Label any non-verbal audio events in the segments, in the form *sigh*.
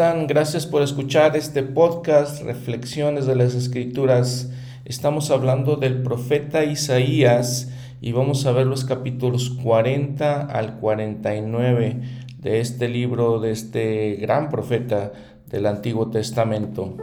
Gracias por escuchar este podcast, Reflexiones de las Escrituras. Estamos hablando del profeta Isaías y vamos a ver los capítulos 40 al 49 de este libro, de este gran profeta del Antiguo Testamento.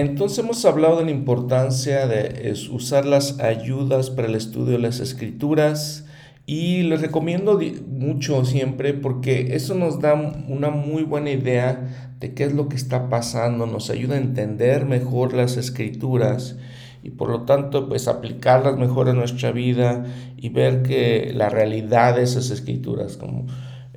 Entonces hemos hablado de la importancia de usar las ayudas para el estudio de las escrituras y les recomiendo mucho siempre porque eso nos da una muy buena idea de qué es lo que está pasando, nos ayuda a entender mejor las escrituras y por lo tanto pues aplicarlas mejor a nuestra vida y ver que la realidad de esas escrituras como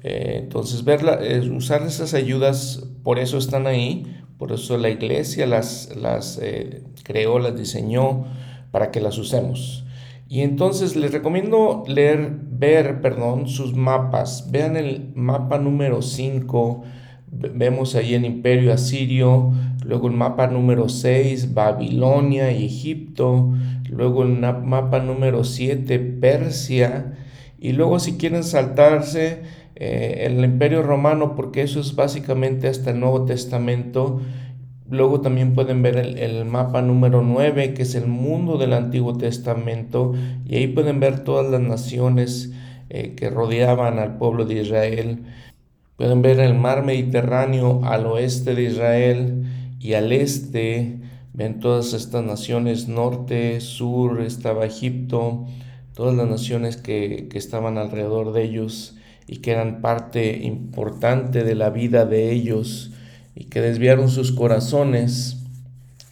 eh, entonces verla, usar esas ayudas por eso están ahí por eso la iglesia las, las eh, creó, las diseñó para que las usemos. Y entonces les recomiendo leer, ver, perdón, sus mapas. Vean el mapa número 5, vemos ahí el imperio asirio, luego el mapa número 6, Babilonia y Egipto, luego el mapa número 7, Persia, y luego si quieren saltarse, eh, el imperio romano, porque eso es básicamente hasta el Nuevo Testamento. Luego también pueden ver el, mapa número 9, que es el mundo del Antiguo Testamento, y ahí pueden ver todas las naciones eh, que rodeaban al pueblo de Israel. Pueden ver el mar Mediterráneo al oeste de Israel y al este. Ven todas estas naciones, norte, sur, estaba Egipto, todas las naciones que, que estaban alrededor de ellos y que eran parte importante de la vida de ellos y que desviaron sus corazones.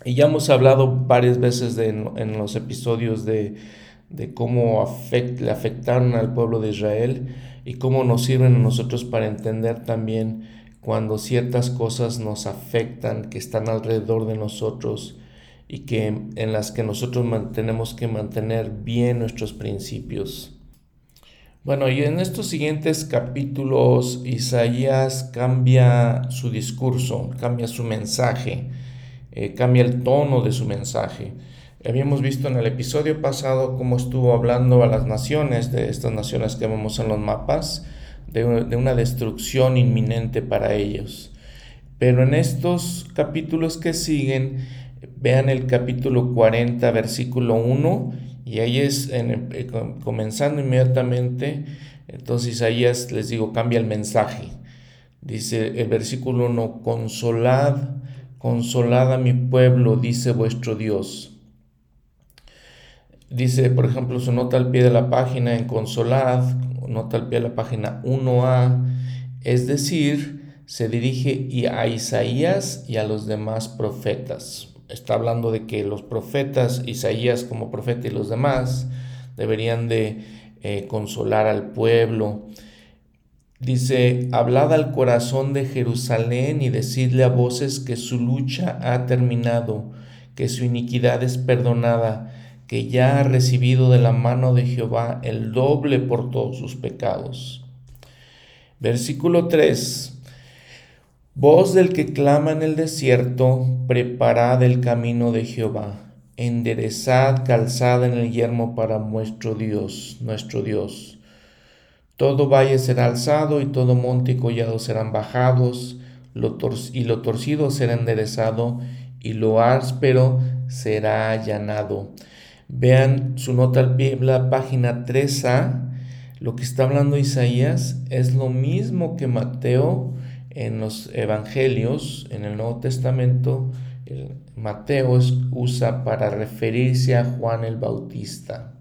Y ya hemos hablado varias veces de, en los episodios de, de cómo le afectaron al pueblo de Israel y cómo nos sirven a nosotros para entender también cuando ciertas cosas nos afectan, que están alrededor de nosotros y que en las que nosotros tenemos que mantener bien nuestros principios. Bueno, y en estos siguientes capítulos Isaías cambia su discurso, cambia su mensaje, eh, cambia el tono de su mensaje. Habíamos visto en el episodio pasado cómo estuvo hablando a las naciones, de estas naciones que vemos en los mapas, de, una destrucción inminente para ellos. Pero en estos capítulos que siguen, vean el capítulo 40, versículo 1, y ahí es eh, comenzando inmediatamente, entonces Isaías les digo, cambia el mensaje. Dice el versículo 1, consolad, consolad a mi pueblo, dice vuestro Dios. Dice, por ejemplo, su nota al pie de la página en consolad, nota al pie de la página 1a, es decir, se dirige a Isaías y a los demás profetas está hablando de que los profetas, Isaías como profeta y los demás, deberían de eh, consolar al pueblo. Dice, hablad al corazón de Jerusalén y decidle a voces que su lucha ha terminado, que su iniquidad es perdonada, que ya ha recibido de la mano de Jehová el doble por todos sus pecados. Versículo 3. Voz del que clama en el desierto, preparad el camino de Jehová, enderezad calzada en el yermo para nuestro Dios, nuestro Dios. Todo valle será alzado y todo monte y collado serán bajados, y lo torcido será enderezado y lo áspero será allanado. Vean su nota al pie, la página 3a, lo que está hablando Isaías es lo mismo que Mateo en los evangelios, en el Nuevo Testamento, Mateo usa para referirse a Juan el Bautista.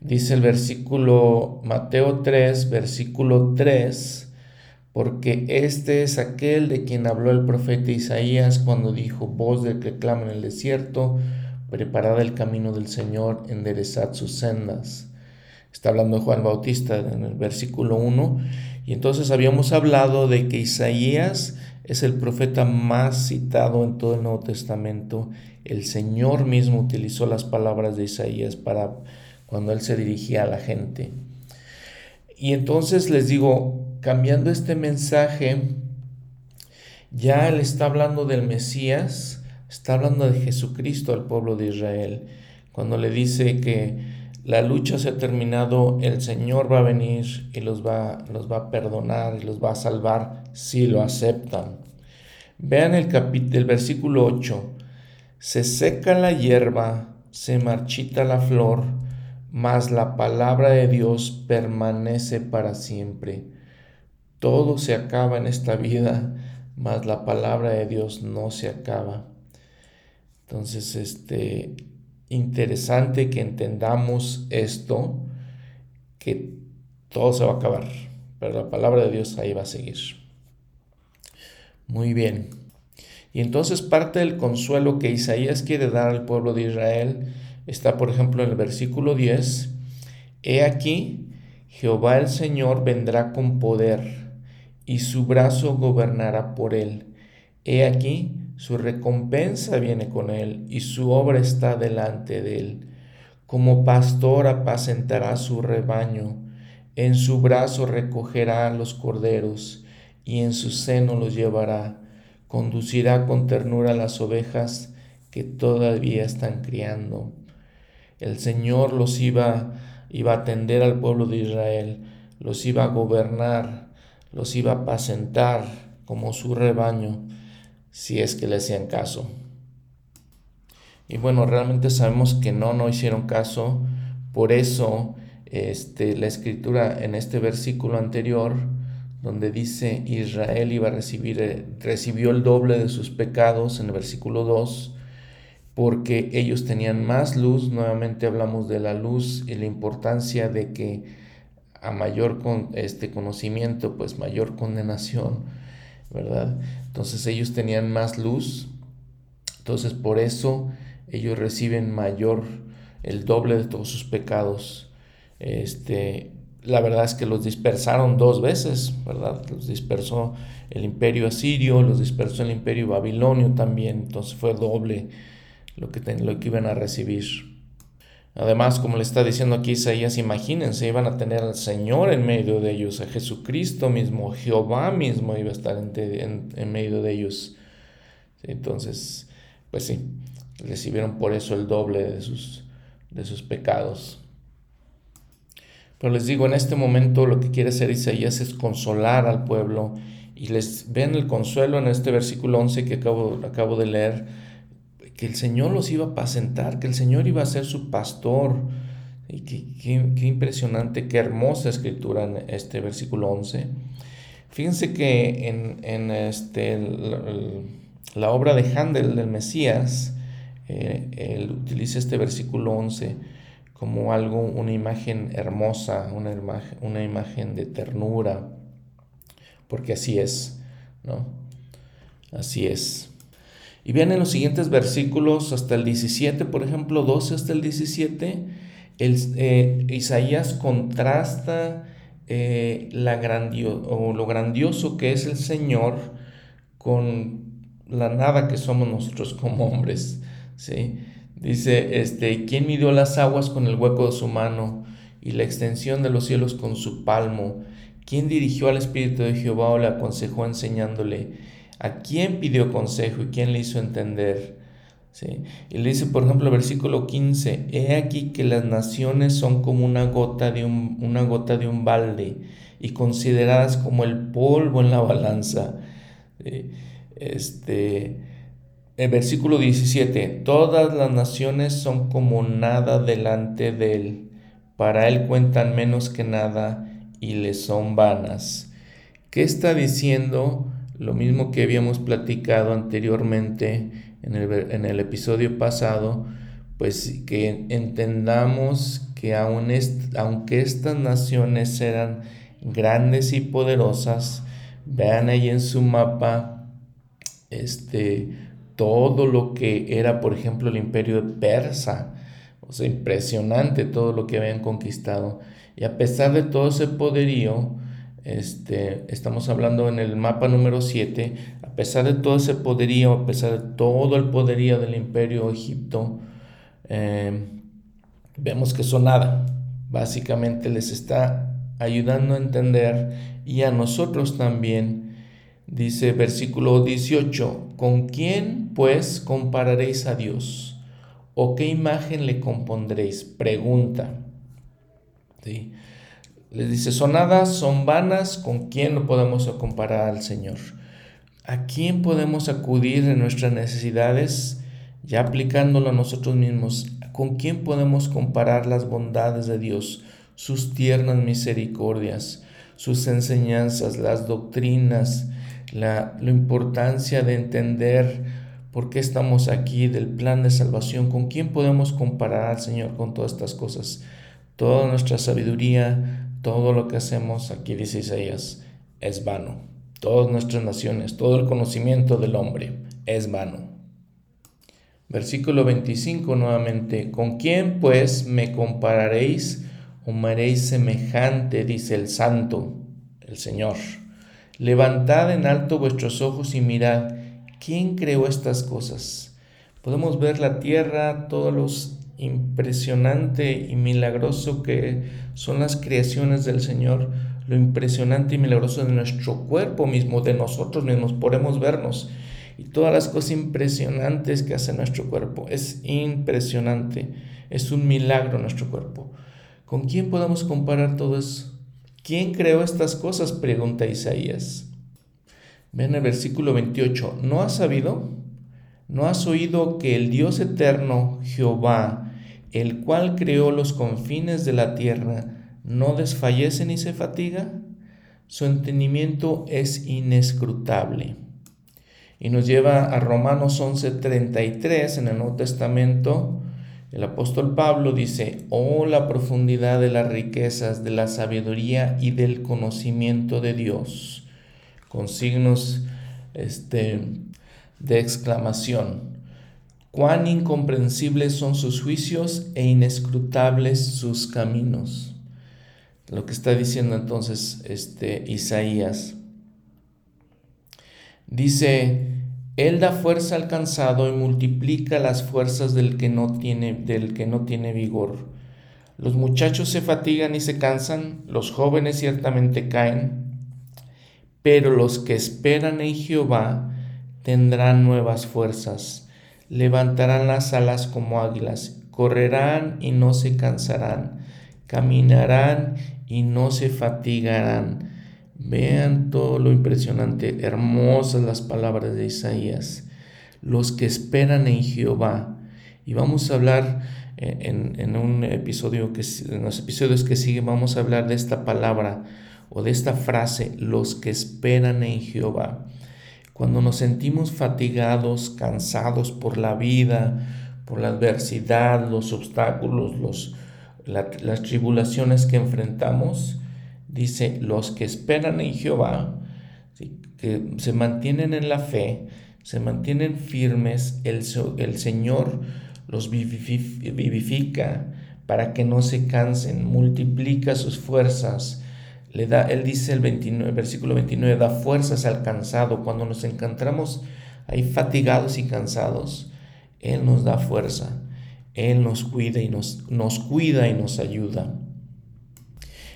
Dice el versículo Mateo 3, versículo 3, porque este es aquel de quien habló el profeta Isaías cuando dijo, voz del que clama en el desierto, preparad el camino del Señor, enderezad sus sendas. Está hablando Juan Bautista en el versículo 1 y entonces habíamos hablado de que Isaías es el profeta más citado en todo el Nuevo Testamento. El Señor mismo utilizó las palabras de Isaías para cuando él se dirigía a la gente. y entonces les digo, cambiando este mensaje, ya él está hablando del Mesías, está hablando de Jesucristo al pueblo de Israel, cuando le dice que la lucha se ha terminado, el Señor va a venir y los va, los va a perdonar y los va a salvar si lo aceptan. Vean el, capítulo, el versículo 8. Se seca la hierba, se marchita la flor, mas la palabra de Dios permanece para siempre. Todo se acaba en esta vida, mas la palabra de Dios no se acaba. Entonces, este, interesante que entendamos esto, que todo se va a acabar, pero la palabra de Dios ahí va a seguir. Muy bien. Y entonces parte del consuelo que Isaías quiere dar al pueblo de Israel está, por ejemplo, en el versículo 10. He aquí, Jehová el Señor vendrá con poder, y su brazo gobernará por él. He aquí, su recompensa viene con él, y su obra está delante de él. Como pastor apacentará su rebaño, en su brazo recogerá los corderos, y en su seno los llevará. Conducirá con ternura las ovejas que todavía están criando. El Señor los iba, iba a atender al pueblo de Israel, los iba a gobernar, los iba a apacentar como su rebaño, si es que le hacían caso. Y bueno, realmente sabemos que no, no hicieron caso, por eso este, la escritura en este versículo anterior, donde dice Israel iba a recibir, eh, recibió el doble de sus pecados en el versículo 2, porque ellos tenían más luz, nuevamente hablamos de la luz y la importancia de que a mayor con, este conocimiento, pues mayor condenación, ¿verdad? Entonces ellos tenían más luz, entonces por eso ellos reciben mayor, el doble de todos sus pecados. Este, la verdad es que los dispersaron dos veces, ¿verdad? Los dispersó el imperio asirio, los dispersó el imperio babilonio también, entonces fue doble lo que, lo que iban a recibir. Además, como le está diciendo aquí Isaías, imagínense, iban a tener al Señor en medio de ellos, a Jesucristo mismo, Jehová mismo iba a estar en, en, medio de ellos. Entonces, pues sí, recibieron por eso el doble de sus, de sus pecados. Pero les digo, en este momento lo que quiere hacer Isaías es consolar al pueblo y les ven el consuelo en este versículo 11 que acabo, acabo de leer que el Señor los iba a apacentar, que el Señor iba a ser su pastor. Y qué, impresionante, qué hermosa escritura en este versículo 11. Fíjense que en, este, la, obra de Handel del Mesías, eh, él utiliza este versículo 11 como algo, una imagen hermosa, una una imagen de ternura, porque así es, ¿no? Así es. Y vean en los siguientes versículos hasta el 17, por ejemplo, 12 hasta el 17, el, eh, Isaías contrasta eh, la o lo grandioso que es el Señor con la nada que somos nosotros como hombres. ¿sí? Dice, este, ¿quién midió las aguas con el hueco de su mano y la extensión de los cielos con su palmo? ¿Quién dirigió al Espíritu de Jehová o le aconsejó enseñándole? ¿A quién pidió consejo y quién le hizo entender? ¿Sí? Y le dice, por ejemplo, versículo 15, he aquí que las naciones son como una gota de un, una gota de un balde y consideradas como el polvo en la balanza. Este, el versículo 17, todas las naciones son como nada delante de él, para él cuentan menos que nada y le son vanas. ¿Qué está diciendo? Lo mismo que habíamos platicado anteriormente en el, episodio pasado, pues que entendamos que aunque estas naciones eran grandes y poderosas, vean ahí en su mapa este, todo lo que era, por ejemplo, el imperio Persa. O sea, impresionante todo lo que habían conquistado. Y a pesar de todo ese poderío, este, estamos hablando en el mapa número 7, a pesar de todo ese poderío, a pesar de todo el poderío del imperio Egipto, em, vemos que son nada. Básicamente les está ayudando a entender y a nosotros también. Dice versículo 18, ¿con quién pues compararéis a Dios? ¿O qué imagen le compondréis? Pregunta. ¿Sí? Les dice, son hadas, son vanas, ¿con quién lo podemos comparar al Señor? ¿A quién podemos acudir en nuestras necesidades? Ya aplicándolo a nosotros mismos, ¿con quién podemos comparar las bondades de Dios, sus tiernas misericordias, sus enseñanzas, las doctrinas, la, la importancia de entender por qué estamos aquí, del plan de salvación? ¿Con quién podemos comparar al Señor con todas estas cosas? Toda nuestra sabiduría, todo lo que hacemos, aquí dice Isaías, es vano. Todas nuestras naciones, todo el conocimiento del hombre es vano. Versículo 25 nuevamente, ¿con quién pues me compararéis o me haréis semejante? dice el santo, el Señor. Levantad en alto vuestros ojos y mirad, ¿quién creó estas cosas? Podemos ver la tierra, todos los impresionante y milagroso que son las creaciones del Señor, lo impresionante y milagroso de nuestro cuerpo mismo, de nosotros mismos, podemos vernos y todas las cosas impresionantes que hace nuestro cuerpo. Es impresionante, es un milagro nuestro cuerpo. ¿Con quién podemos comparar todo eso? ¿Quién creó estas cosas? Pregunta Isaías. Ven el versículo 28. ¿No has sabido? ¿No has oído que el Dios eterno, Jehová, el cual creó los confines de la tierra, no desfallece ni se fatiga? Su entendimiento es inescrutable. Y nos lleva a Romanos 11:33 en el Nuevo Testamento. El apóstol Pablo dice, oh la profundidad de las riquezas, de la sabiduría y del conocimiento de Dios, con signos este, de exclamación. Cuán incomprensibles son sus juicios e inescrutables sus caminos. Lo que está diciendo entonces este Isaías. Dice, él da fuerza al cansado y multiplica las fuerzas del que no tiene del que no tiene vigor. Los muchachos se fatigan y se cansan, los jóvenes ciertamente caen, pero los que esperan en Jehová tendrán nuevas fuerzas levantarán las alas como águilas, correrán y no se cansarán, caminarán y no se fatigarán. Vean todo lo impresionante, hermosas las palabras de Isaías. Los que esperan en Jehová. Y vamos a hablar eh, en, un episodio que en los episodios que siguen vamos a hablar de esta palabra o de esta frase, los que esperan en Jehová. Cuando nos sentimos fatigados, cansados por la vida, por la adversidad, los obstáculos, los, las tribulaciones que enfrentamos, dice, los que esperan en Jehová, que se mantienen en la fe, se mantienen firmes, el, el Señor los vivifica para que no se cansen, multiplica sus fuerzas, le da, él dice el 29, versículo 29, da fuerzas al cansado. Cuando nos encontramos ahí fatigados y cansados, Él nos da fuerza. Él nos cuida y nos, nos cuida y nos ayuda.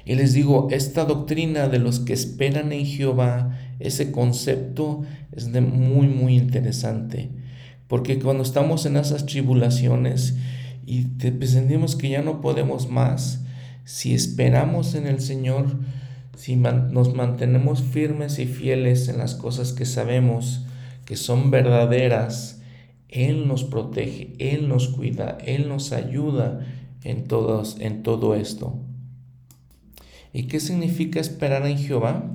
Y les digo, esta doctrina de los que esperan en Jehová, ese concepto es muy, muy interesante. Porque cuando estamos en esas tribulaciones y te sentimos que ya no podemos más, si esperamos en el Señor, si nos mantenemos firmes y fieles en las cosas que sabemos que son verdaderas, Él nos protege, Él nos cuida, Él nos ayuda en, todos, en todo esto. ¿Y qué significa esperar en Jehová?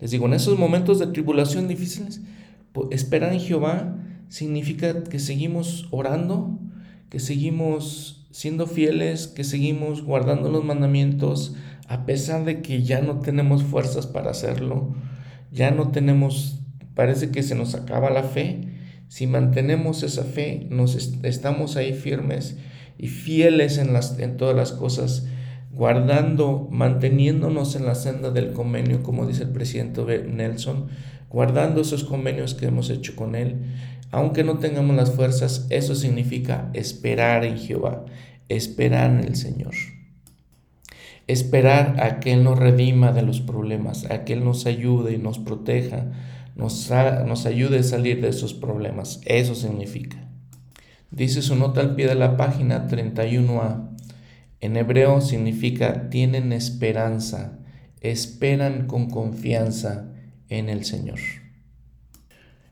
Les digo, en esos momentos de tribulación difíciles, esperar en Jehová significa que seguimos orando, que seguimos siendo fieles, que seguimos guardando los mandamientos, a pesar de que ya no tenemos fuerzas para hacerlo, ya no tenemos, parece que se nos acaba la fe, si mantenemos esa fe, nos estamos ahí firmes y fieles en, las, en todas las cosas, guardando, manteniéndonos en la senda del convenio, como dice el presidente Nelson, guardando esos convenios que hemos hecho con él, aunque no tengamos las fuerzas, eso significa esperar en Jehová, esperar en el Señor. Esperar a que Él nos redima de los problemas, a que Él nos ayude y nos proteja, nos, nos ayude a salir de esos problemas. Eso significa. Dice su nota al pie de la página 31a. En hebreo significa tienen esperanza, esperan con confianza en el Señor.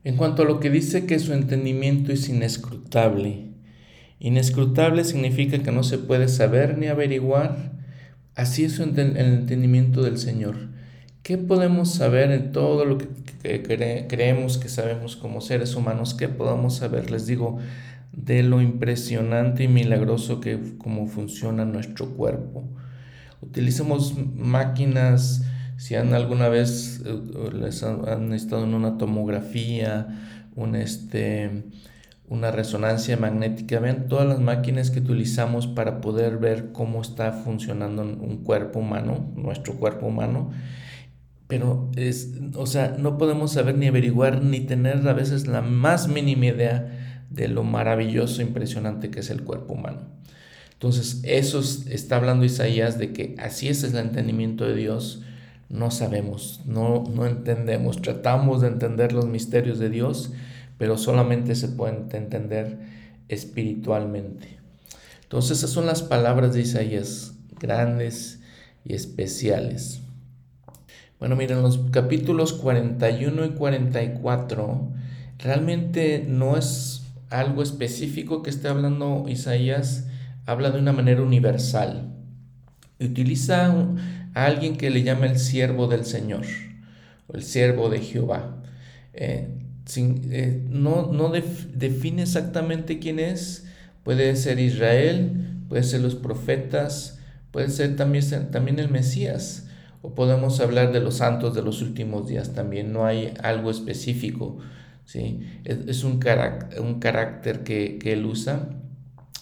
En cuanto a lo que dice que su entendimiento es inescrutable, inescrutable significa que no se puede saber ni averiguar, así es el entendimiento del Señor. ¿Qué podemos saber en todo lo que creemos que sabemos como seres humanos? ¿Qué podemos saber? Les digo, de lo impresionante y milagroso que cómo funciona nuestro cuerpo. Utilizamos máquinas, si han alguna vez eh, les han, estado en una tomografía, un este, una resonancia magnética, vean todas las máquinas que utilizamos para poder ver cómo está funcionando un cuerpo humano, nuestro cuerpo humano. Pero es, o sea, no podemos saber ni averiguar ni tener a veces la más mínima idea de lo maravilloso, impresionante que es el cuerpo humano. Entonces, eso está hablando Isaías de que así es el entendimiento de Dios. No sabemos, no, no entendemos, tratamos de entender los misterios de Dios, pero solamente se pueden entender espiritualmente. Entonces, esas son las palabras de Isaías, grandes y especiales. Bueno, miren, los capítulos 41 y 44 realmente no es algo específico que esté hablando Isaías, habla de una manera universal. Utiliza a alguien que le llama el siervo del Señor, o el siervo de Jehová. Eh, eh, no, no define exactamente quién es, puede ser Israel, puede ser los profetas, puede ser también, también el Mesías, o podemos hablar de los santos de los últimos días también, no hay algo específico ¿sí? Es, un, carácter, un carácter que, él usa,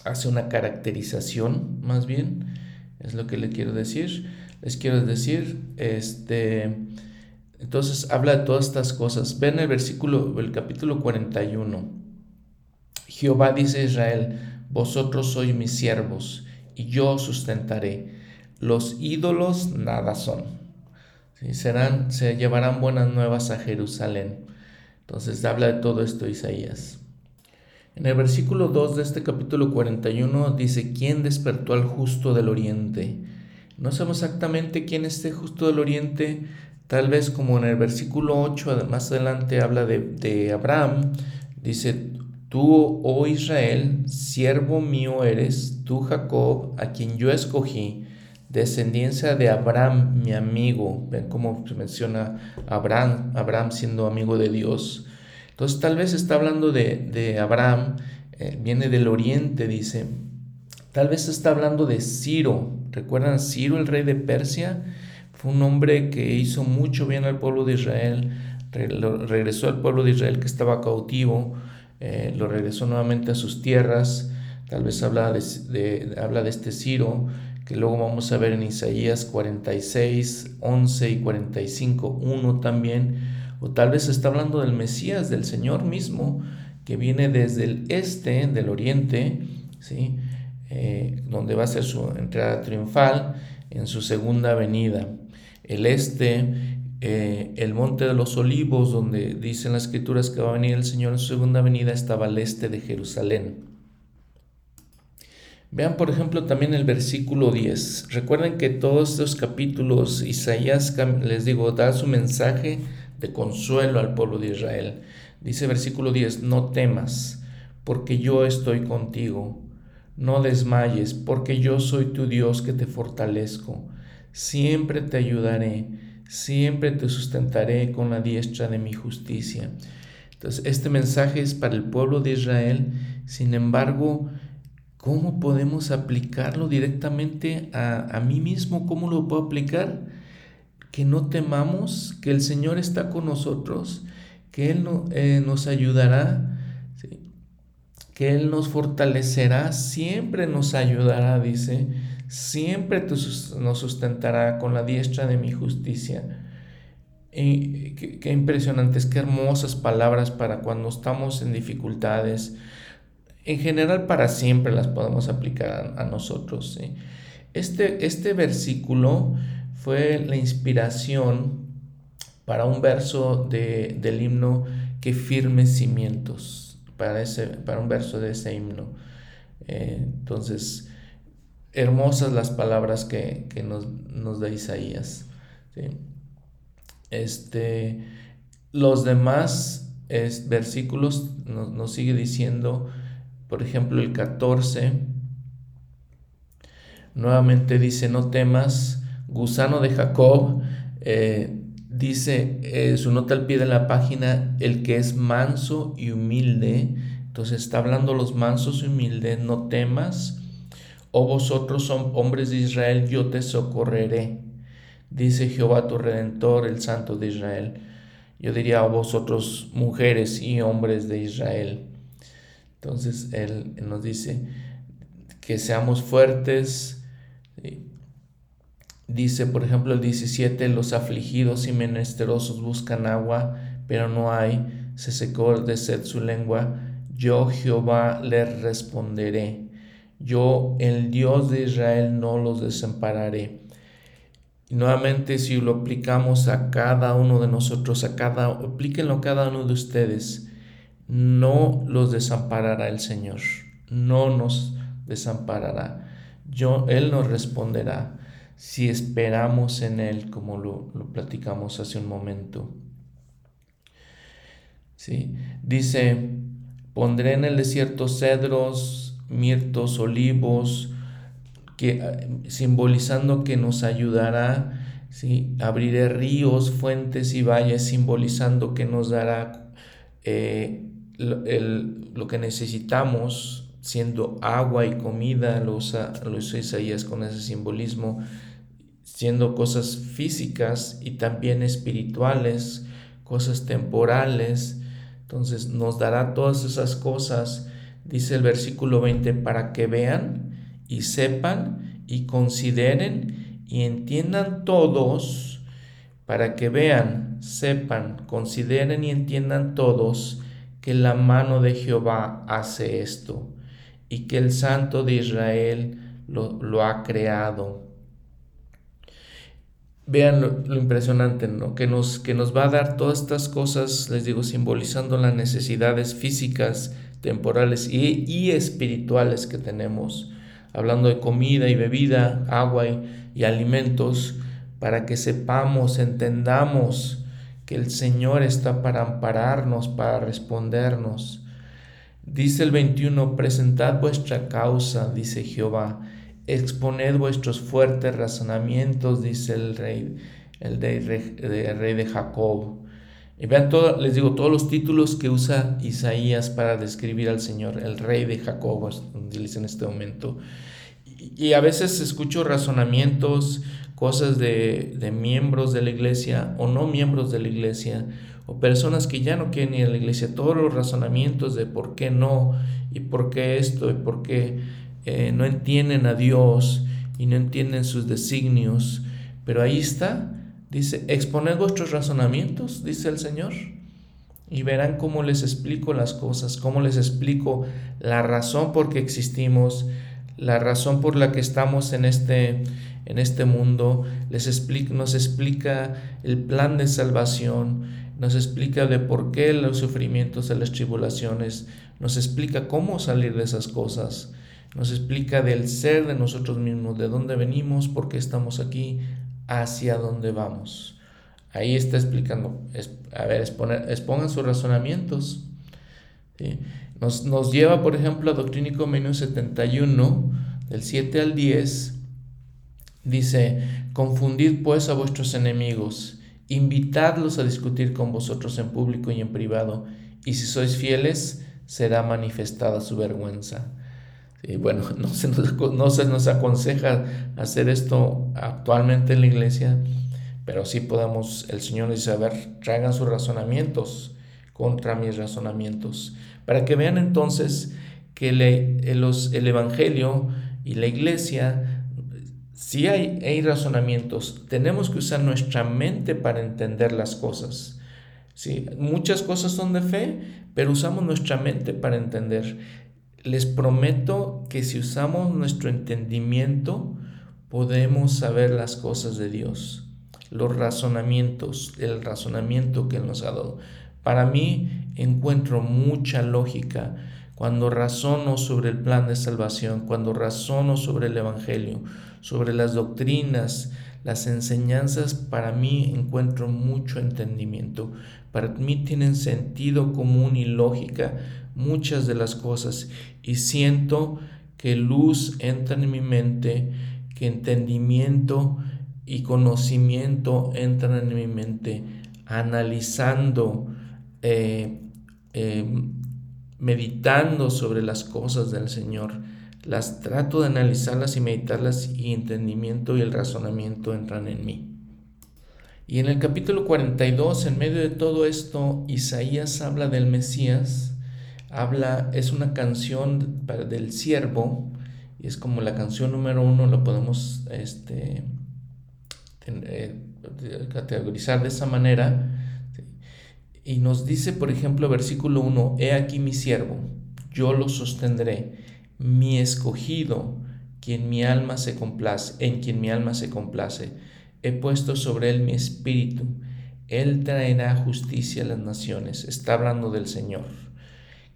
hace una caracterización más bien, es lo que le quiero decir. Les quiero decir, este, entonces habla de todas estas cosas. Ven el versículo, el capítulo 41. Jehová dice a Israel, vosotros sois mis siervos, y yo os sustentaré. Los ídolos nada son. Serán, se llevarán buenas nuevas a Jerusalén. Entonces habla de todo esto Isaías. En el versículo 2 de este capítulo 41 dice, ¿quién despertó al justo del oriente? No sabemos exactamente quién es este justo del oriente, tal vez como en el versículo 8, más adelante habla de, de Abraham, dice, tú, oh Israel, siervo mío eres, tú Jacob, a quien yo escogí, descendencia de Abraham, mi amigo. Ven cómo se menciona Abraham, Abraham siendo amigo de Dios. Entonces tal vez está hablando de, Abraham, eh, viene del oriente, dice. Tal vez está hablando de Ciro. ¿Recuerdan Ciro, el rey de Persia? Fue un hombre que hizo mucho bien al pueblo de Israel. regresó al pueblo de Israel que estaba cautivo. Eh, lo regresó nuevamente a sus tierras. Tal vez habla de, habla de este Ciro que luego vamos a ver en Isaías 46, 11 y 45, 1 también, o tal vez está hablando del Mesías, del Señor mismo, que viene desde el este, del oriente, ¿sí? Eh, donde va a ser su entrada triunfal en su segunda venida. El este, eh, el monte de los olivos, donde dicen las escrituras que va a venir el Señor en su segunda venida, estaba al este de Jerusalén. Vean, por ejemplo, también el versículo 10. Recuerden que todos estos capítulos, Isaías, les digo, da su mensaje de consuelo al pueblo de Israel. Dice versículo 10, no temas, porque yo estoy contigo. No desmayes, porque yo soy tu Dios que te fortalezco. Siempre te ayudaré, siempre te sustentaré con la diestra de mi justicia. Entonces, este mensaje es para el pueblo de Israel. Sin embargo, ¿Cómo podemos aplicarlo directamente a, mí mismo? ¿Cómo lo puedo aplicar? Que no temamos, que el Señor está con nosotros, que Él eh, nos ayudará, que Él nos fortalecerá, siempre nos ayudará, dice, siempre nos sustentará con la diestra de mi justicia. Y qué, qué impresionantes, qué hermosas palabras para cuando estamos en dificultades, en general para siempre las podemos aplicar a, nosotros. Este, este versículo fue la inspiración para un verso de, del himno que firme cimientos, para, ese, para un verso de ese himno. Eh, entonces, hermosas las palabras que, nos, da Isaías. Este, los demás versículos nos, nos sigue diciendo, por ejemplo, el 14 Nuevamente dice, no temas, gusano de Jacob. Eh, dice eh, su nota al pie de la página, el que es manso y humilde. Entonces está hablando los mansos y humildes, no temas. Oh, vosotros hombres de Israel, yo te socorreré. Dice Jehová tu redentor, el santo de Israel. Yo diría a vosotros mujeres y hombres de Israel. Entonces él nos dice que seamos fuertes, Dice, por ejemplo, el 17, los afligidos y menesterosos buscan agua, pero no hay, se secó de sed su lengua. Yo, Jehová, les responderé. Yo, el Dios de Israel, no los desampararé. Y nuevamente, si lo aplicamos a cada uno de nosotros, a cada, aplíquenlo a cada uno de ustedes, no los desamparará el Señor, no nos desamparará. Yo, Él nos responderá si esperamos en Él, como lo, platicamos hace un momento. ¿Sí? Dice, pondré en el desierto cedros, mirtos, olivos, que, eh, simbolizando que nos ayudará. ¿sí? Abriré ríos, fuentes y valles, simbolizando que nos dará eh, lo que necesitamos siendo agua y comida, lo usa, lo Isaías con ese simbolismo, siendo cosas físicas y también espirituales, cosas temporales. Entonces nos dará todas esas cosas, dice el versículo 20, para que vean y sepan y consideren y entiendan todos, para que vean, sepan, consideren y entiendan todos que la mano de Jehová hace esto y que el Santo de Israel lo, ha creado. Vean lo, impresionante, ¿no? Que nos, que nos va a dar todas estas cosas, les digo, simbolizando las necesidades físicas, temporales y, y espirituales que tenemos, hablando de comida y bebida, agua y, y alimentos, para que sepamos, entendamos que el Señor está para ampararnos, para respondernos Dice el 21, presentad vuestra causa, dice Jehová, exponed vuestros fuertes razonamientos, dice el rey, el de, rey de Jacob. Y vean todo, les digo, todos los títulos que usa Isaías para describir al Señor, el rey de Jacob, dice en este momento. Y, a veces escucho razonamientos, cosas de, de miembros de la iglesia o no miembros de la iglesia, o personas que ya no quieren ir a la iglesia, todos los razonamientos de por qué no y por qué esto y por qué eh, no entienden a Dios y no entienden sus designios. Pero ahí está, dice, exponed vuestros razonamientos, dice el Señor, y verán cómo les explico las cosas, cómo les explico la razón por qué existimos, la razón por la que estamos en este, en este mundo, les explica, nos explica el plan de salvación, nos explica de por qué los sufrimientos y las tribulaciones, nos explica cómo salir de esas cosas, nos explica del ser de nosotros mismos, de dónde venimos, por qué estamos aquí, hacia dónde vamos. Ahí está explicando, a ver, expongan sus razonamientos. Nos, nos, lleva, por ejemplo, a Doctrínico Menos 71, del 7 al 10, dice, confundid pues a vuestros enemigos invitadlos a discutir con vosotros en público y en privado, y si sois fieles, será manifestada su vergüenza. Bueno, *laughs* no se, nos, no se nos aconseja hacer esto actualmente en la iglesia, pero sí podemos, el Señor dice, a ver, traigan sus razonamientos contra mis razonamientos, para que vean entonces que los, el Evangelio y la iglesia si hay, hay, razonamientos, tenemos que usar nuestra mente para entender las cosas. ¿sí? Muchas cosas son de fe, pero usamos nuestra mente para entender. Les prometo que si usamos nuestro entendimiento, podemos saber las cosas de Dios, los razonamientos, el razonamiento que nos ha dado. Para mí encuentro mucha lógica cuando razono sobre el plan de salvación, cuando razono sobre el Evangelio, sobre las doctrinas, las enseñanzas, para mí encuentro mucho entendimiento. Para mí tienen sentido común y lógica muchas de las cosas y siento que luz entra en mi mente, que entendimiento y conocimiento entran en mi mente, analizando, eh, em, meditando sobre las cosas del Señor. Las trato de analizarlas y meditarlas y entendimiento y el razonamiento entran en mí. Y en el capítulo 42, en medio de todo esto, Isaías habla del Mesías, habla, es una canción del siervo, y es como la canción número uno, lo podemos este, eh, categorizar de esa manera. Y nos dice, por ejemplo, versículo 1, He aquí mi siervo, yo lo sostendré, mi escogido, quien mi alma se complace, en quien mi alma se complace. He puesto sobre él mi espíritu, él traerá justicia a las naciones. Está hablando del Señor.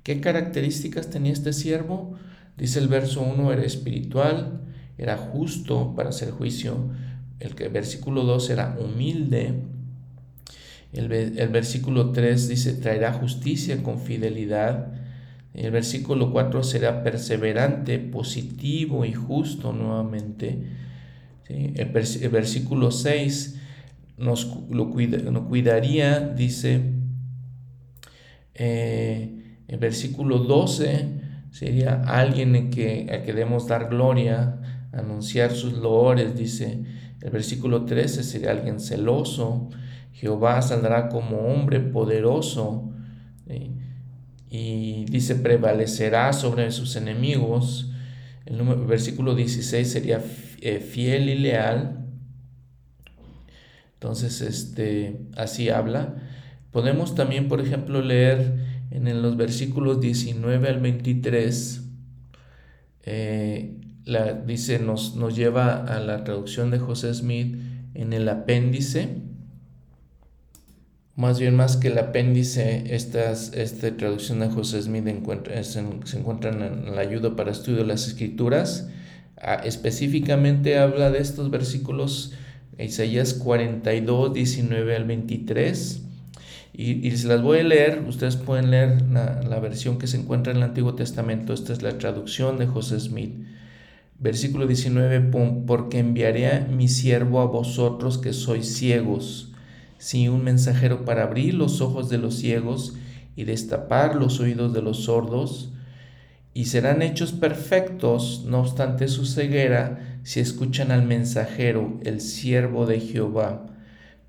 ¿Qué características tenía este siervo? Dice el verso 1, era espiritual, era justo para hacer juicio. El, versículo 2 era humilde. El, el versículo 3 dice, traerá justicia con fidelidad. El versículo 4 será perseverante, positivo y justo nuevamente. El, versículo 6 nos lo cuidaría, dice, eh, el versículo 12 sería alguien en que, al que debemos dar gloria, anunciar sus loores, dice el versículo 13, sería alguien celoso, Jehová saldrá como hombre poderoso, y dice prevalecerá sobre sus enemigos, el, número, versículo 16 sería eh, fiel y leal, entonces este, así habla. Podemos también, por ejemplo, leer en los versículos 19 al 23, eh, la, dice, nos, nos lleva a la traducción de José Smith en el apéndice, más bien más que el apéndice, estas, esta traducción de José Smith encuentra, se, encuentra en la ayuda para estudio de las escrituras, ah, específicamente habla de estos versículos Isaías 42, 19 al 23, y, y, se las voy a leer, ustedes pueden leer la, la, versión que se encuentra en el Antiguo Testamento, esta es la traducción de José Smith. Versículo 19, porque enviaré mi siervo a vosotros que sois ciegos, sí, un mensajero para abrir los ojos de los ciegos y destapar los oídos de los sordos, y serán hechos perfectos, no obstante su ceguera, si escuchan al mensajero, el siervo de Jehová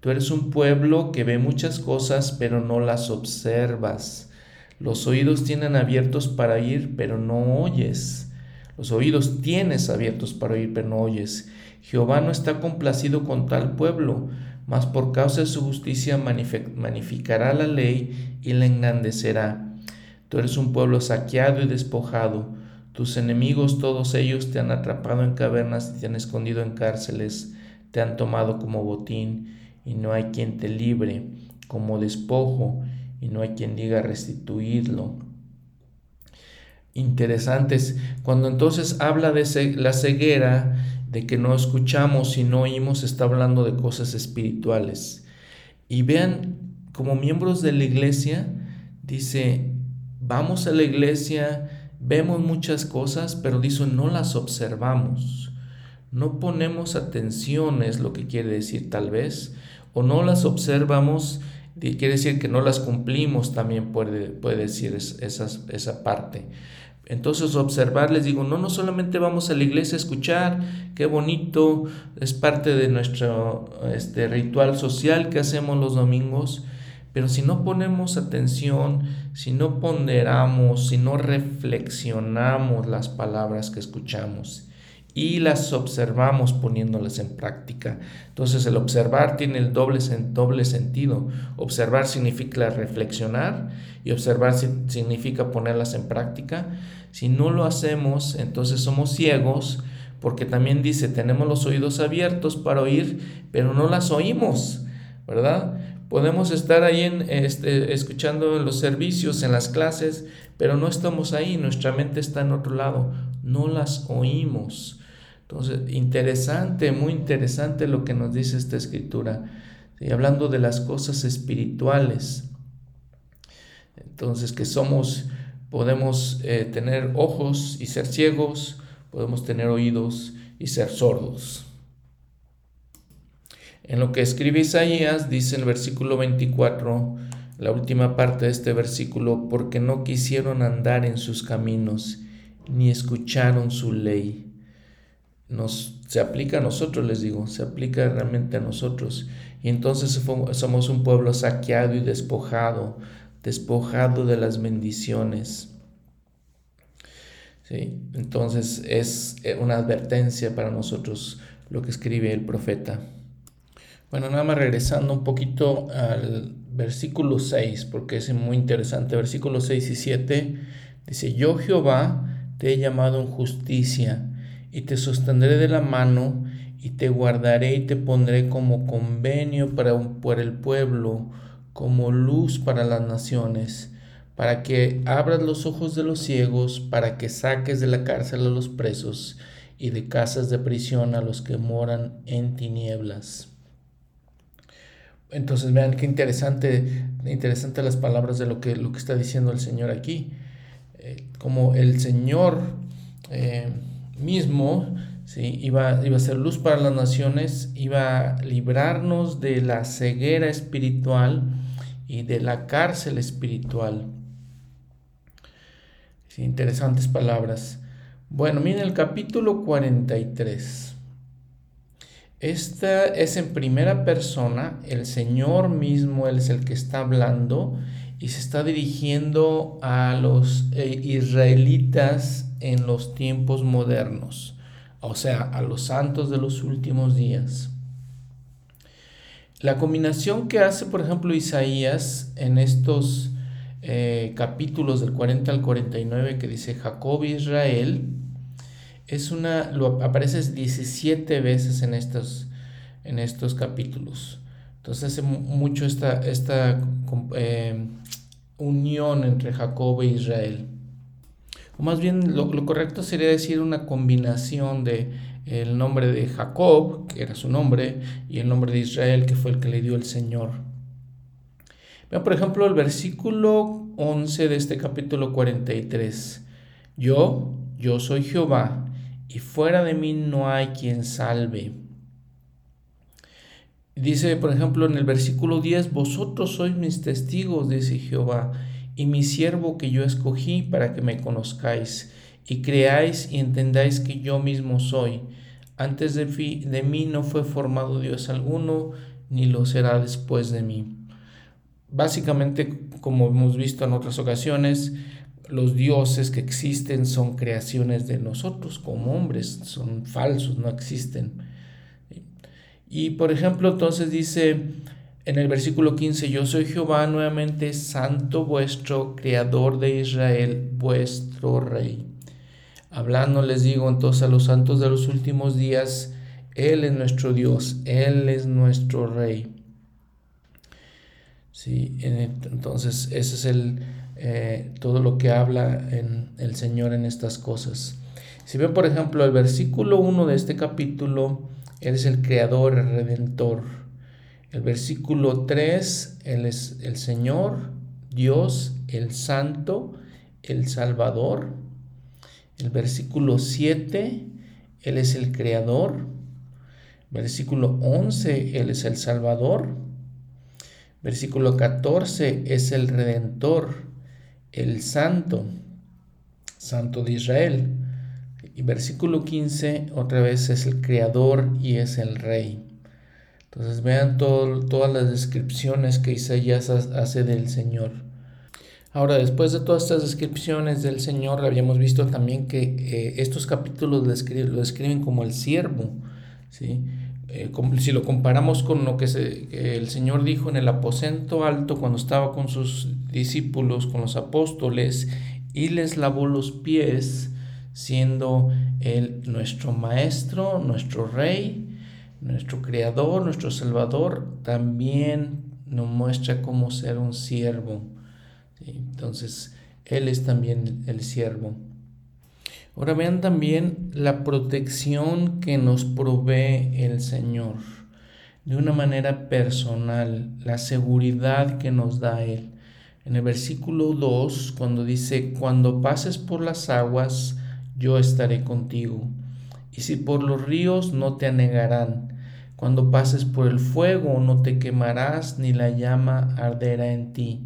Tú eres un pueblo que ve muchas cosas, pero no las observas. Los oídos tienen abiertos para oír, pero no oyes. Los oídos tienes abiertos para oír, pero no oyes. Jehová no está complacido con tal pueblo, mas por causa de su justicia magnificará la ley y la engrandecerá. Tú eres un pueblo saqueado y despojado. Tus enemigos, todos ellos, te han atrapado en cavernas y te han escondido en cárceles, te han tomado como botín y no hay quien te libre como despojo y no hay quien diga restituirlo. Interesantes, cuando entonces habla de la ceguera, de que no escuchamos y no oímos, está hablando de cosas espirituales. Y vean, como miembros de la iglesia, dice, vamos a la iglesia, vemos muchas cosas, pero dice, no las observamos. No ponemos atención, es lo que quiere decir tal vez, o no las observamos, quiere decir que no las cumplimos, también puede, puede decir esa, esa parte. Entonces observar, les digo, no, no solamente vamos a la iglesia a escuchar, qué bonito, es parte de nuestro este, ritual social que hacemos los domingos, pero si no ponemos atención, si no ponderamos, si no reflexionamos las palabras que escuchamos, y las observamos poniéndolas en práctica. Entonces el observar tiene el doble, doble sentido. Observar significa reflexionar y observar significa ponerlas en práctica. Si no lo hacemos, entonces somos ciegos porque también dice, tenemos los oídos abiertos para oír, pero no las oímos, ¿verdad? Podemos estar ahí en, este, escuchando los servicios, en las clases, pero no estamos ahí, nuestra mente está en otro lado, no las oímos. Entonces, interesante, muy interesante lo que nos dice esta escritura, hablando de las cosas espirituales. Entonces, que somos, podemos eh, tener ojos y ser ciegos, podemos tener oídos y ser sordos. En lo que escribe Isaías, dice el versículo 24, la última parte de este versículo, porque no quisieron andar en sus caminos, ni escucharon su ley nos, se aplica a nosotros, les digo, se aplica realmente a nosotros. Y entonces somos un pueblo saqueado y despojado, despojado de las bendiciones. ¿Sí? Entonces es una advertencia para nosotros lo que escribe el profeta. Bueno, nada más regresando un poquito al versículo 6, porque es muy interesante. Versículo 6 y 7 dice, yo Jehová te he llamado en justicia y te sostendré de la mano y te guardaré y te pondré como convenio para, para el pueblo, como luz para las naciones, para que abras los ojos de los ciegos, para que saques de la cárcel a los presos y de casas de prisión a los que moran en tinieblas. Entonces vean qué interesante, interesante las palabras de lo que, lo que está diciendo el Señor aquí. Eh, como el Señor eh, mismo ¿sí? iba, iba a ser luz para las naciones, iba a librarnos de la ceguera espiritual y de la cárcel espiritual. interesantes palabras. Bueno, miren el capítulo 43. Esta es en primera persona, el Señor mismo es el que está hablando y se está dirigiendo a los eh, israelitas en los tiempos modernos, o sea, a los santos de los últimos días. La combinación que hace, por ejemplo, Isaías en estos eh, capítulos del 40 al 49 que dice Jacob Israel, es una, lo aparece 17 veces en estos, en estos capítulos. Entonces hace mucho esta, esta eh, unión entre Jacob e Israel o más bien lo, correcto sería decir una combinación de el nombre de Jacob, que era su nombre, y el nombre de Israel, que fue el que le dio el Señor. Vean, por ejemplo, el versículo 11 de este capítulo 43. Yo, yo soy Jehová, y fuera de mí no hay quien salve. Dice, por ejemplo, en el versículo 10, vosotros sois mis testigos, dice Jehová, y mi siervo que yo escogí para que me conozcáis y creáis y entendáis que yo mismo soy. Antes de, de mí no fue formado Dios alguno, ni lo será después de mí. Básicamente, como hemos visto en otras ocasiones, los dioses que existen son creaciones de nosotros como hombres, son falsos, no existen. Y por ejemplo, entonces dice, en el versículo 15, yo soy Jehová nuevamente, santo vuestro, creador de Israel, vuestro rey. Hablando les digo entonces a los santos de los últimos días, Él es nuestro Dios, Él es nuestro rey. Sí, entonces ese es el, eh, todo lo que habla en el Señor en estas cosas. Si ven por ejemplo el versículo 1 de este capítulo, Él es el creador, el redentor. El versículo 3, Él es el Señor, Dios, el Santo, el Salvador. El versículo 7, Él es el Creador. Versículo 11, Él es el Salvador. Versículo 14, es el Redentor, el Santo, Santo de Israel. Y versículo 15, otra vez es el Creador y es el Rey. Entonces vean todas las descripciones que Isaías hace del Señor. Ahora, después de todas estas descripciones del Señor, habíamos visto también que eh, estos capítulos lo describen, como el siervo. ¿sí? Eh, si lo comparamos con lo que, que, el Señor dijo en el aposento alto cuando estaba con sus discípulos, con los apóstoles, y les lavó los pies, siendo Él nuestro Maestro, nuestro Rey, nuestro Creador, nuestro Salvador, también nos muestra cómo ser un siervo. Entonces, Él es también el siervo. Ahora vean también la protección que nos provee el Señor de una manera personal, la seguridad que nos da Él. En el versículo 2, cuando dice, cuando pases por las aguas, yo estaré contigo. Y si por los ríos no te anegarán, cuando pases por el fuego no te quemarás, ni la llama arderá en ti.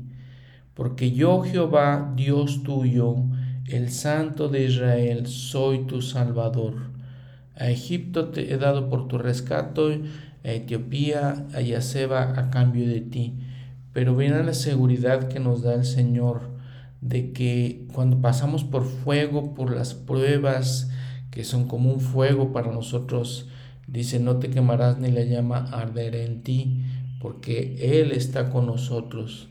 Porque yo, Jehová, Dios tuyo, el Santo de Israel, soy tu Salvador. A Egipto te he dado por tu rescate, a Etiopía, a Yaseba a cambio de ti pero viene la seguridad que nos da el Señor de que cuando pasamos por fuego, por las pruebas que son como un fuego para nosotros, dice, no te quemarás ni la llama arderá en ti, porque Él está con nosotros.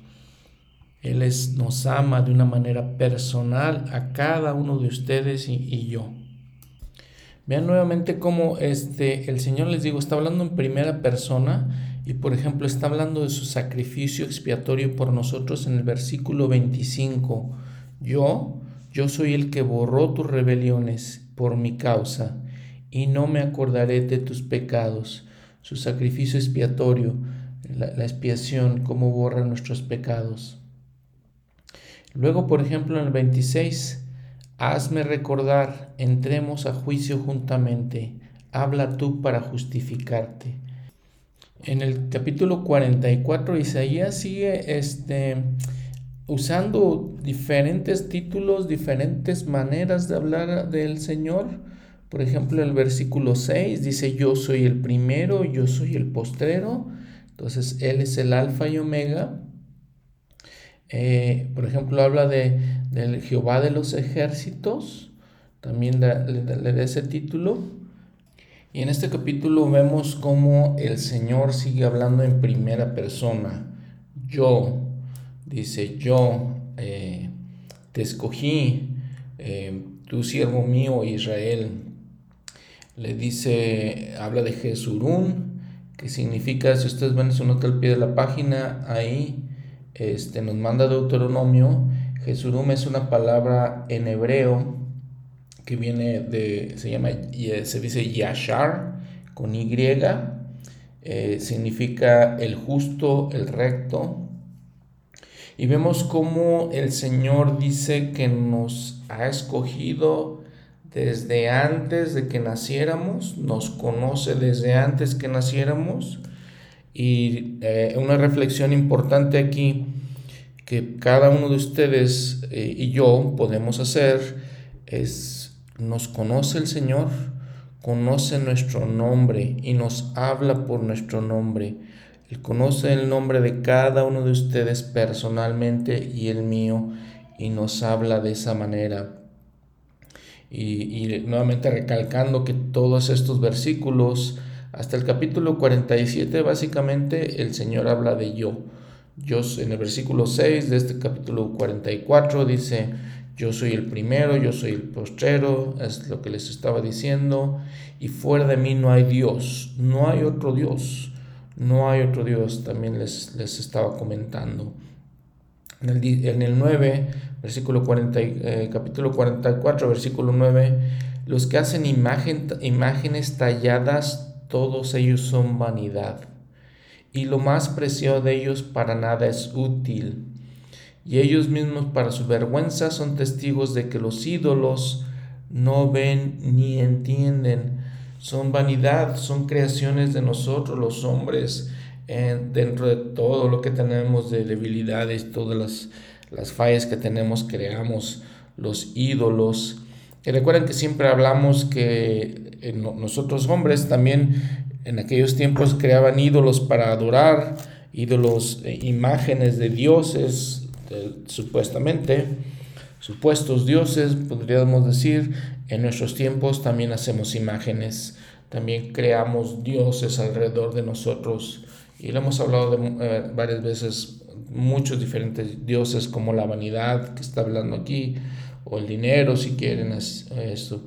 Él es, nos ama de una manera personal a cada uno de ustedes y, y yo. Vean nuevamente cómo este, el Señor les digo, está hablando en primera persona y por ejemplo está hablando de su sacrificio expiatorio por nosotros en el versículo 25. Yo, yo soy el que borró tus rebeliones por mi causa, y no me acordaré de tus pecados. Su sacrificio expiatorio, la, la expiación, cómo borra nuestros pecados. Luego, por ejemplo, en el 26, hazme recordar, entremos a juicio juntamente, habla tú para justificarte. En el capítulo 44 Isaías sigue este, usando diferentes títulos, diferentes maneras de hablar del Señor. Por ejemplo, el versículo 6 dice, yo soy el primero, yo soy el postrero. Entonces, Él es el alfa y omega. Eh, por ejemplo, habla de, del Jehová de los ejércitos. También le da ese título. Y en este capítulo vemos cómo el Señor sigue hablando en primera persona. Yo, dice, yo eh, te escogí, eh, tu siervo mío Israel. Le dice, habla de Jesurún, que significa, si ustedes ven su nota al pie de la página, ahí este, nos manda Deuteronomio. Jesurum es una palabra en hebreo que viene de, se llama, se dice Yashar, con Y, eh, significa el justo, el recto. Y vemos cómo el Señor dice que nos ha escogido desde antes de que naciéramos, nos conoce desde antes que naciéramos. Y eh, una reflexión importante aquí que cada uno de ustedes eh, y yo podemos hacer es nos conoce el Señor, conoce nuestro nombre y nos habla por nuestro nombre. Él conoce el nombre de cada uno de ustedes personalmente y el mío y nos habla de esa manera. Y, nuevamente recalcando que todos estos versículos, hasta el capítulo 47, básicamente el Señor habla de yo. Yo en el versículo 6 de este capítulo 44 dice, yo soy el primero, yo soy el postrero, es lo que les estaba diciendo, y fuera de mí no hay Dios, no hay otro Dios, no hay otro Dios, también les, les estaba comentando. En el, en el 9, versículo 40, eh, capítulo 44, versículo 9, los que hacen imagen, imágenes talladas, todos ellos son vanidad, y lo más preciado de ellos para nada es útil. Y ellos mismos para su vergüenza son testigos de que los ídolos no ven ni entienden. Son vanidad, son creaciones de nosotros los hombres, dentro de todo lo que tenemos de debilidades, todas las, las fallas que tenemos, creamos los ídolos. Y recuerden que siempre hablamos que nosotros hombres también en aquellos tiempos creaban ídolos para adorar, ídolos, eh, imágenes de dioses, supuestamente supuestos dioses, podríamos decir, en nuestros tiempos también hacemos imágenes, también creamos dioses alrededor de nosotros y lo hemos hablado de, eh, varias veces, muchos diferentes dioses como la vanidad que está hablando aquí, o el dinero si quieren esto.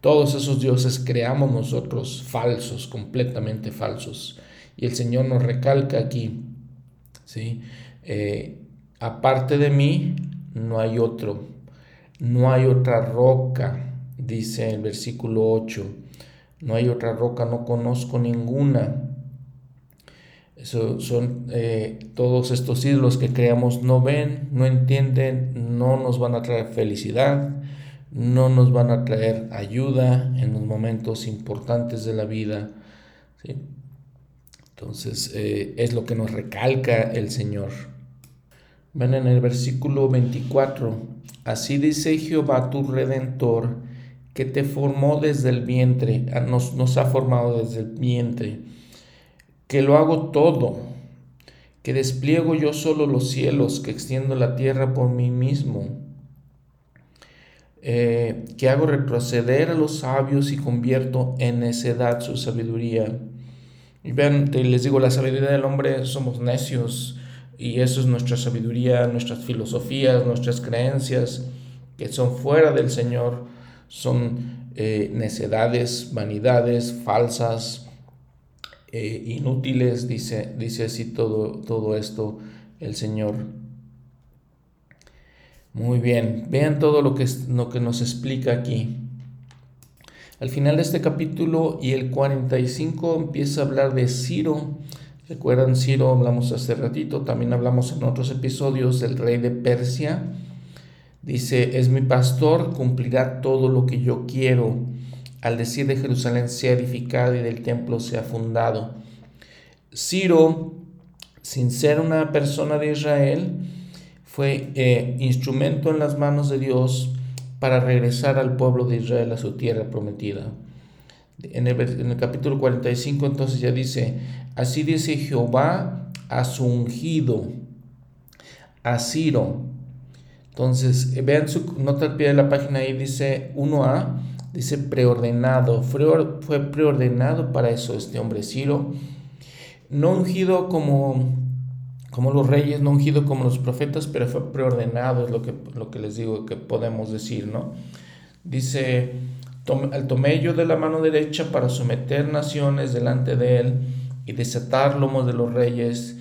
Todos esos dioses creamos nosotros falsos, completamente falsos. Y el Señor nos recalca aquí, ¿sí? Eh, aparte de mí, no hay otro, no hay otra roca, dice el versículo 8, no hay otra roca, no conozco ninguna. Eso son eh, todos estos ídolos que creamos, no ven, no entienden, no nos van a traer felicidad, no nos van a traer ayuda en los momentos importantes de la vida. Entonces eh, es lo que nos recalca el Señor. Ven en el versículo 24, así dice Jehová tu redentor, que te formó desde el vientre, nos, nos ha formado desde el vientre, que lo hago todo, que despliego yo solo los cielos, que extiendo la tierra por mí mismo eh, que hago retroceder a los sabios y convierto en necedad su sabiduría. Y vean, les digo, la sabiduría del hombre somos necios y eso es nuestra sabiduría, nuestras filosofías, nuestras creencias que son fuera del Señor, son eh, necedades, vanidades, falsas, eh, inútiles, dice, dice así todo, todo esto el Señor. Muy bien, vean todo lo que, lo que nos explica aquí. Al final de este capítulo y el 45 empieza a hablar de Ciro. ¿Recuerdan Ciro? Hablamos hace ratito, también hablamos en otros episodios del rey de Persia. Dice, es mi pastor, cumplirá todo lo que yo quiero. Al decir de Jerusalén sea edificado y del templo sea fundado. Ciro, sin ser una persona de Israel, fue eh, instrumento en las manos de Dios para regresar al pueblo de Israel a su tierra prometida. En el, en el, capítulo 45 entonces ya dice, así dice Jehová a su ungido, a Ciro. Entonces, vean su nota al pie de la página ahí, dice 1a, dice preordenado, fue preordenado para eso este hombre Ciro, no ungido como como los reyes, no ungido como los profetas, pero fue preordenado, es lo que, lo que les digo que podemos decir, ¿no? Dice, al tomé yo de la mano derecha para someter naciones delante de él y desatar lomos de los reyes.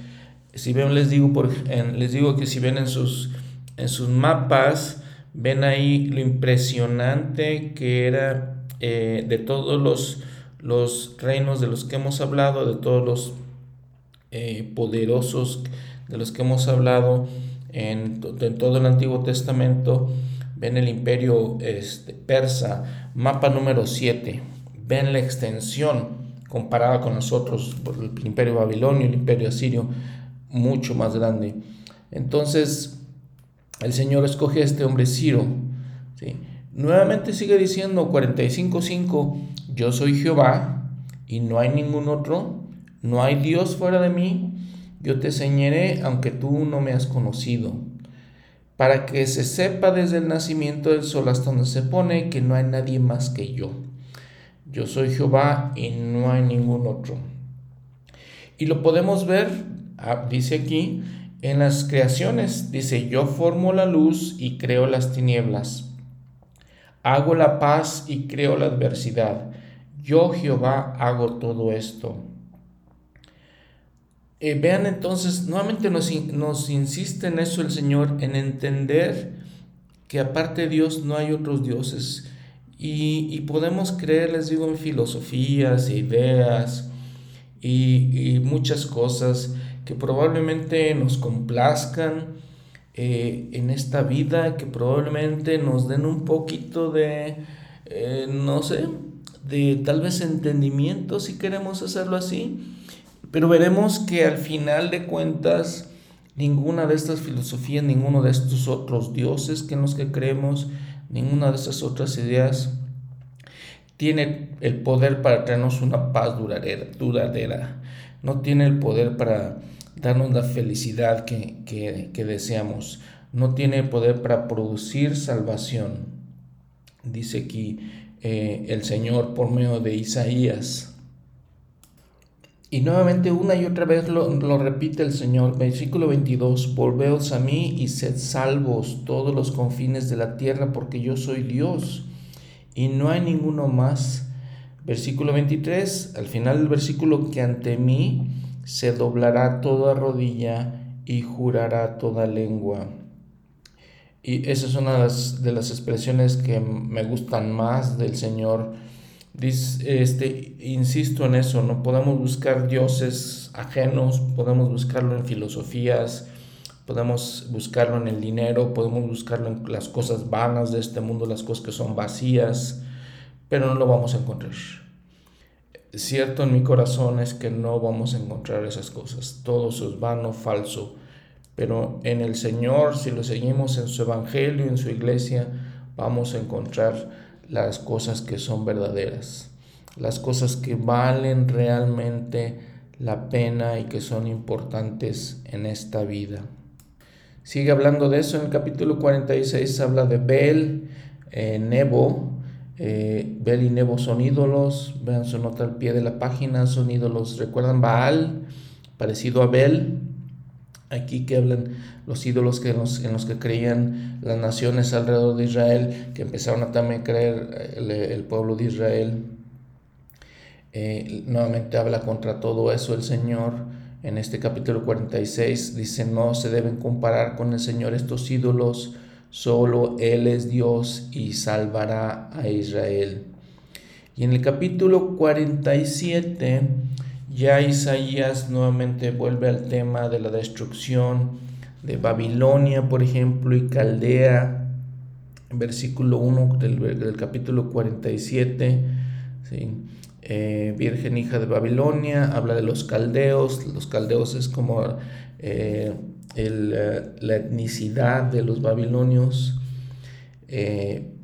Si ven, les digo, por, les digo que si ven en sus, en sus mapas, ven ahí lo impresionante que era eh, de todos los, los reinos de los que hemos hablado, de todos los eh, poderosos de los que hemos hablado en, todo el Antiguo Testamento. Ven el imperio este, persa, mapa número 7. Ven la extensión comparada con nosotros, el imperio babilonio, el imperio asirio, mucho más grande. Entonces, el Señor escoge a este hombre Ciro. Nuevamente sigue diciendo 45.5, yo soy Jehová y no hay ningún otro no hay Dios fuera de mí, yo te enseñaré aunque tú no me has conocido, para que se sepa desde el nacimiento del sol hasta donde se pone que no hay nadie más que yo. Yo soy Jehová y no hay ningún otro. Y lo podemos ver, ah, dice aquí, en las creaciones. Dice, yo formo la luz y creo las tinieblas. Hago la paz y creo la adversidad. Yo Jehová hago todo esto. Eh, vean entonces, nuevamente nos, nos insiste en eso el Señor, en entender que aparte de Dios no hay otros dioses. Y, podemos creer, les digo, en filosofías, ideas y, muchas cosas que probablemente nos complazcan eh, en esta vida, que probablemente nos den un poquito de, eh, no sé, de tal vez entendimiento si queremos hacerlo así pero veremos que al final de cuentas, ninguna de estas filosofías, ninguno de estos otros dioses que en los que creemos, ninguna de esas otras ideas tiene el poder para traernos una paz duradera, duradera. no tiene el poder para darnos la felicidad que, deseamos, no tiene poder para producir salvación. Dice aquí eh, el Señor por medio de Isaías Y nuevamente una y otra vez lo, lo, repite el Señor. Versículo 22, volveos a mí y sed salvos todos los confines de la tierra, porque yo soy Dios y no hay ninguno más. Versículo 23, al final del versículo, que ante mí se doblará toda rodilla y jurará toda lengua. Y esa es una de las, expresiones que me gustan más del Señor. este, insisto en eso, no podemos buscar dioses ajenos, podemos buscarlo en filosofías, podemos buscarlo en el dinero, podemos buscarlo en las cosas vanas de este mundo, las cosas que son vacías, pero no lo vamos a encontrar. Cierto en mi corazón es que no vamos a encontrar esas cosas, todo es vano, falso, pero en el Señor, si lo seguimos en su Evangelio, en su iglesia, vamos a encontrar las cosas que son verdaderas, las cosas que valen realmente la pena y que son importantes en esta vida. Sigue hablando de eso. En el capítulo 46, habla de Bel, eh, Nebo, eh, Bel y Nebo son ídolos, vean su nota al pie de la página, son ídolos, recuerdan Baal, parecido a Bel, aquí que hablan los ídolos que en, los, que creían las naciones alrededor de Israel, que empezaron a también creer el, pueblo de Israel. Eh, nuevamente habla contra todo eso el Señor. En este capítulo 46 dice, no se deben comparar con el Señor estos ídolos, solo Él es Dios y salvará a Israel. Y en el capítulo 47 ya Isaías nuevamente vuelve al tema de la destrucción de Babilonia, por ejemplo, y Caldea, versículo 1 del, capítulo 47, eh, Virgen hija de Babilonia, habla de los caldeos, los caldeos es como eh, eh, la etnicidad de los babilonios,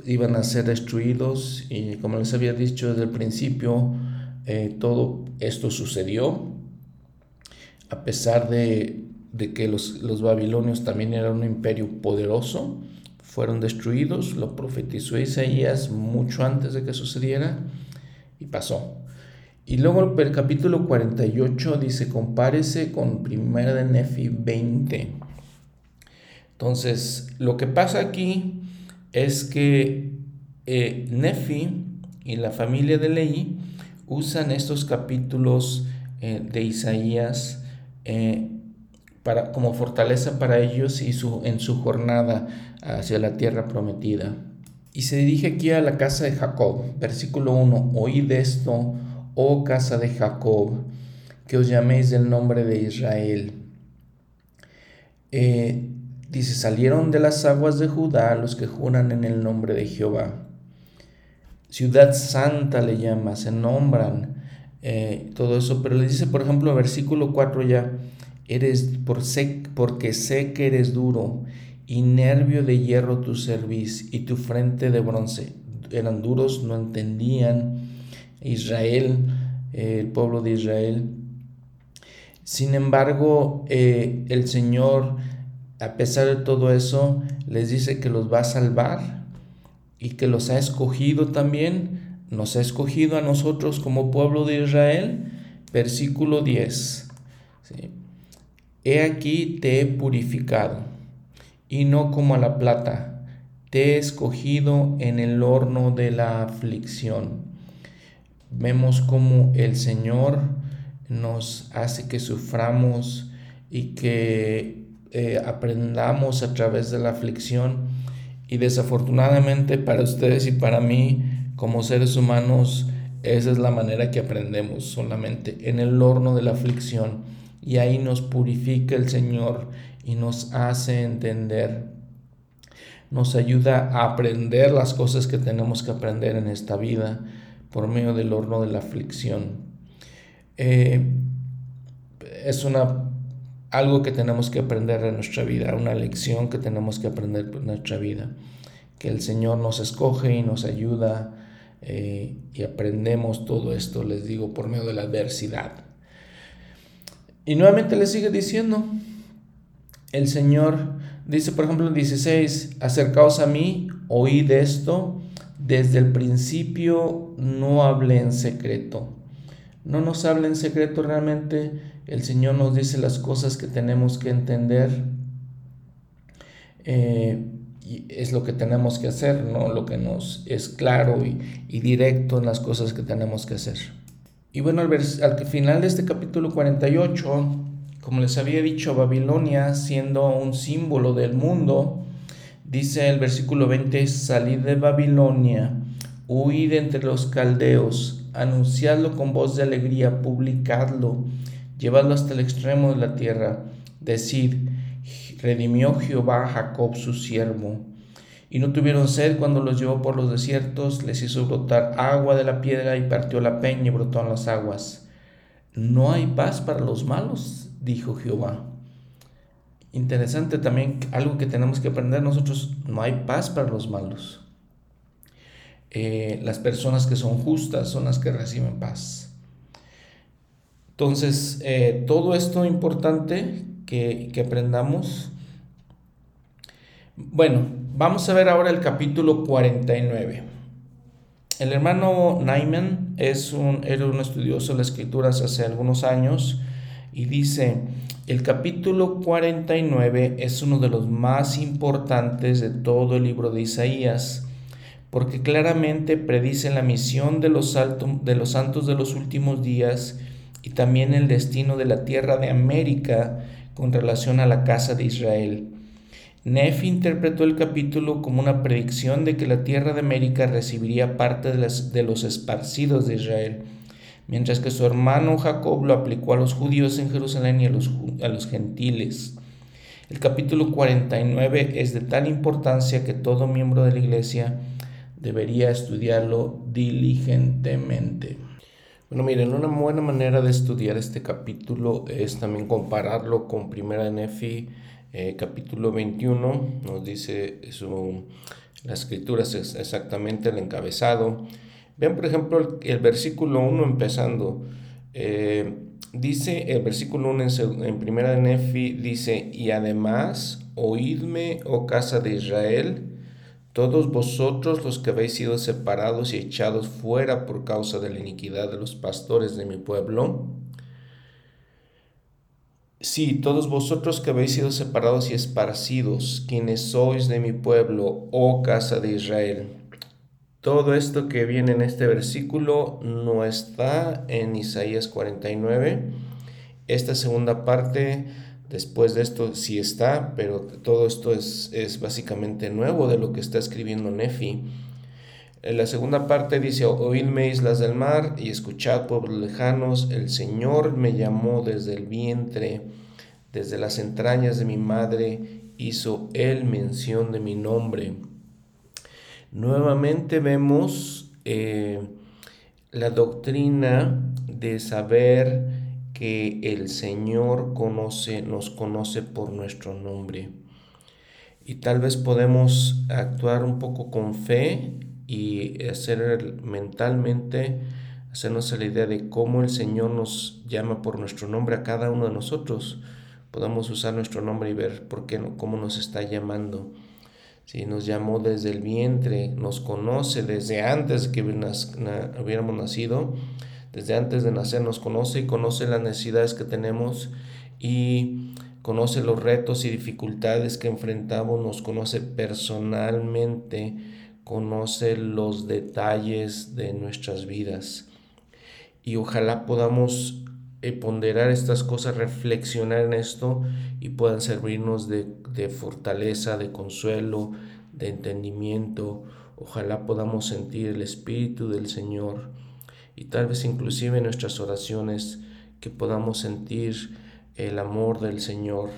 iban a ser destruidos y como les había dicho desde el principio, eh, todo esto sucedió, a pesar de, que los, los, babilonios también eran un imperio poderoso, fueron destruidos, lo profetizó Isaías mucho antes de que sucediera y pasó. Y luego el capítulo 48 dice, compárese con primera de Nefi 20. Entonces, lo que pasa aquí es que eh, Nefi y la familia de Leí usan estos capítulos eh, de Isaías eh, para, como fortaleza para ellos y su, en su jornada hacia la tierra prometida. Y se dirige aquí a la casa de Jacob, versículo 1, oíd esto, oh casa de Jacob, que os llaméis del nombre de Israel. Eh, dice, salieron de las aguas de Judá los que juran en el nombre de Jehová ciudad santa le llama, se nombran, eh, todo eso, pero le dice, por ejemplo, en versículo 4 ya, eres por porque sé que eres duro y nervio de hierro tu cerviz y tu frente de bronce. Eran duros, no entendían Israel, el pueblo de Israel. Sin embargo, eh, el Señor, a pesar de todo eso, les dice que los va a salvar y que los ha escogido también, nos ha escogido a nosotros como pueblo de Israel. Versículo 10. He aquí te he purificado, y no como a la plata, te he escogido en el horno de la aflicción. Vemos como el Señor nos hace que suframos y que eh, aprendamos a través de la aflicción y desafortunadamente para ustedes y para mí, como seres humanos, esa es la manera que aprendemos solamente, en el horno de la aflicción. Y ahí nos purifica el Señor y nos hace entender, nos ayuda a aprender las cosas que tenemos que aprender en esta vida por medio del horno de la aflicción. Eh, es una algo que tenemos que aprender en nuestra vida, una lección que tenemos que aprender en nuestra vida, que el Señor nos escoge y nos ayuda eh, y aprendemos todo esto, les digo, por medio de la adversidad. Y nuevamente le sigue diciendo, el Señor dice, por ejemplo, en 16, acercaos a mí, oíd esto, desde el principio no hablé en secreto. no nos habla en secreto realmente, el Señor nos dice las cosas que tenemos que entender. Eh, y es lo que tenemos que hacer, ¿no? Lo que nos es claro y, directo en las cosas que tenemos que hacer. Y bueno, al, al final de este capítulo 48, como les había dicho, Babilonia siendo un símbolo del mundo, dice el versículo 20, salid de Babilonia, huid entre los caldeos, anunciadlo con voz de alegría, publicadlo, llevadlo hasta el extremo de la tierra, decid, redimió Jehová a Jacob su siervo. Y no tuvieron sed cuando los llevó por los desiertos, les hizo brotar agua de la piedra y partió la peña y brotó en las aguas. No hay paz para los malos, dijo Jehová. Interesante también, algo que tenemos que aprender nosotros, no hay paz para los malos. Eh, las personas que son justas son las que reciben paz. Entonces, eh, todo esto importante que, que aprendamos. Bueno, vamos a ver ahora el capítulo 49. El hermano Naiman es un, era un estudioso de las escrituras hace algunos años y dice, el capítulo 49 es uno de los más importantes de todo el libro de Isaías, porque claramente predice la misión de los, de los santos de los últimos días y también el destino de la tierra de América con relación a la casa de Israel. Nefi interpretó el capítulo como una predicción de que la tierra de América recibiría parte de, de, los esparcidos de Israel, mientras que su hermano Jacob lo aplicó a los judíos en Jerusalén y a los, a los gentiles. El capítulo 49 es de tal importancia que todo miembro de la iglesia debería estudiarlo diligentemente. Bueno, miren, una buena manera de estudiar este capítulo es también compararlo con Primera de Nefi, eh, capítulo 21. Nos dice su, las escrituras es exactamente el encabezado. Vean, por ejemplo, el, versículo 1 empezando. Eh, dice el versículo 1 en, en Primera de Nefi, dice, y además, oídme, oh casa de Israel, todos vosotros los que habéis sido separados y echados fuera por causa de la iniquidad de los pastores de mi pueblo. Sí, todos vosotros que habéis sido separados y esparcidos, quienes sois de mi pueblo, oh casa de Israel. Todo esto que viene en este versículo no está en Isaías 49. Esta segunda parte Después de esto sí está, pero todo esto es, es básicamente nuevo de lo que está escribiendo Nefi. En la segunda parte dice, oídme islas del mar y escuchad pueblos lejanos, el Señor me llamó desde el vientre, desde las entrañas de mi madre, hizo él mención de mi nombre. Nuevamente vemos eh, la doctrina de saber que el Señor conoce, nos conoce por nuestro nombre. Y tal vez podemos actuar un poco con fe y hacer mentalmente, hacernos la idea de cómo el Señor nos llama por nuestro nombre a cada uno de nosotros. Podemos usar nuestro nombre y ver por qué, cómo nos está llamando. Si nos llamó desde el vientre, nos conoce desde antes que hubiéramos nacido desde antes de nacer nos conoce y conoce las necesidades que tenemos y conoce los retos y dificultades que enfrentamos, nos conoce personalmente, conoce los detalles de nuestras vidas. Y ojalá podamos eh, ponderar estas cosas, reflexionar en esto y puedan servirnos de, de fortaleza, de consuelo, de entendimiento. Ojalá podamos sentir el Espíritu del Señor y tal vez inclusive en nuestras oraciones que podamos sentir el amor del Señor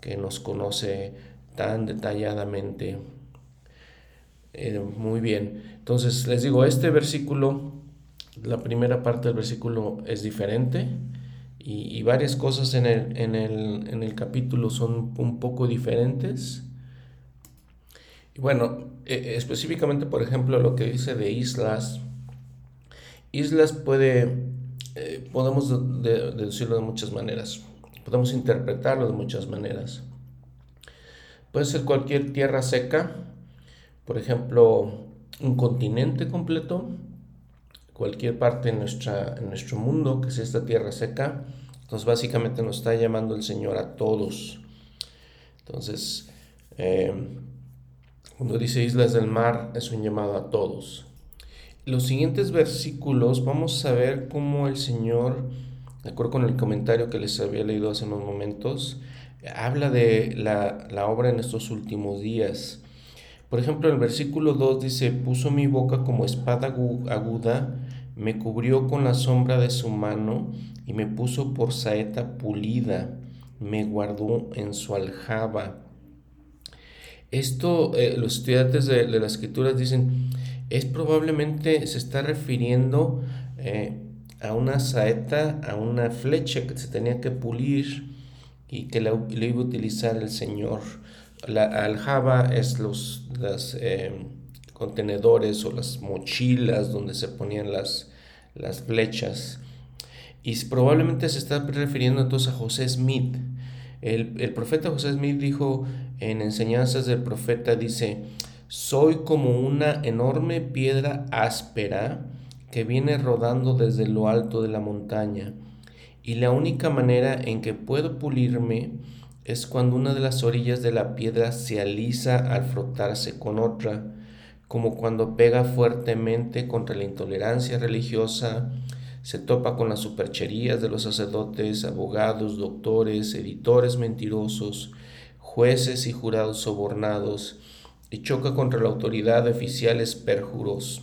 que nos conoce tan detalladamente. Eh, muy bien, entonces les digo, este versículo, la primera parte del versículo es diferente y, varias cosas en el, en, el, en el, capítulo son un poco diferentes. Y bueno, eh, específicamente, por ejemplo, lo que dice de islas, Islas puede, eh, podemos deducirlo de muchas maneras, podemos interpretarlo de muchas maneras. Puede ser cualquier tierra seca, por ejemplo, un continente completo, cualquier parte en, nuestra, en nuestro mundo, que es esta tierra seca. Entonces básicamente nos está llamando el Señor a todos. Entonces, eh, cuando dice islas del mar, es un llamado a todos. Los siguientes versículos vamos a ver cómo el Señor, de acuerdo con el comentario que les había leído hace unos momentos, habla de la, la obra en estos últimos días. Por ejemplo, el versículo 2 dice, puso mi boca como espada aguda, me cubrió con la sombra de su mano y me puso por saeta pulida, me guardó en su aljaba. Esto, eh, los estudiantes de, de, las escrituras dicen, es probablemente, se está refiriendo eh, a una saeta, a una flecha que se tenía que pulir y que la, iba a utilizar el Señor. La aljaba es los em, contenedores o las mochilas donde se ponían las, las flechas. Y probablemente se está refiriendo entonces a José Smith. El, el profeta José Smith dijo en enseñanzas del profeta, dice, soy como una enorme piedra áspera que viene rodando desde lo alto de la montaña y la única manera en que puedo pulirme es cuando una de las orillas de la piedra se alisa al frotarse con otra, como cuando pega fuertemente contra la intolerancia religiosa, se topa con las supercherías de los sacerdotes, abogados, doctores, editores mentirosos, jueces y jurados sobornados, y choca contra la autoridad de oficiales perjuros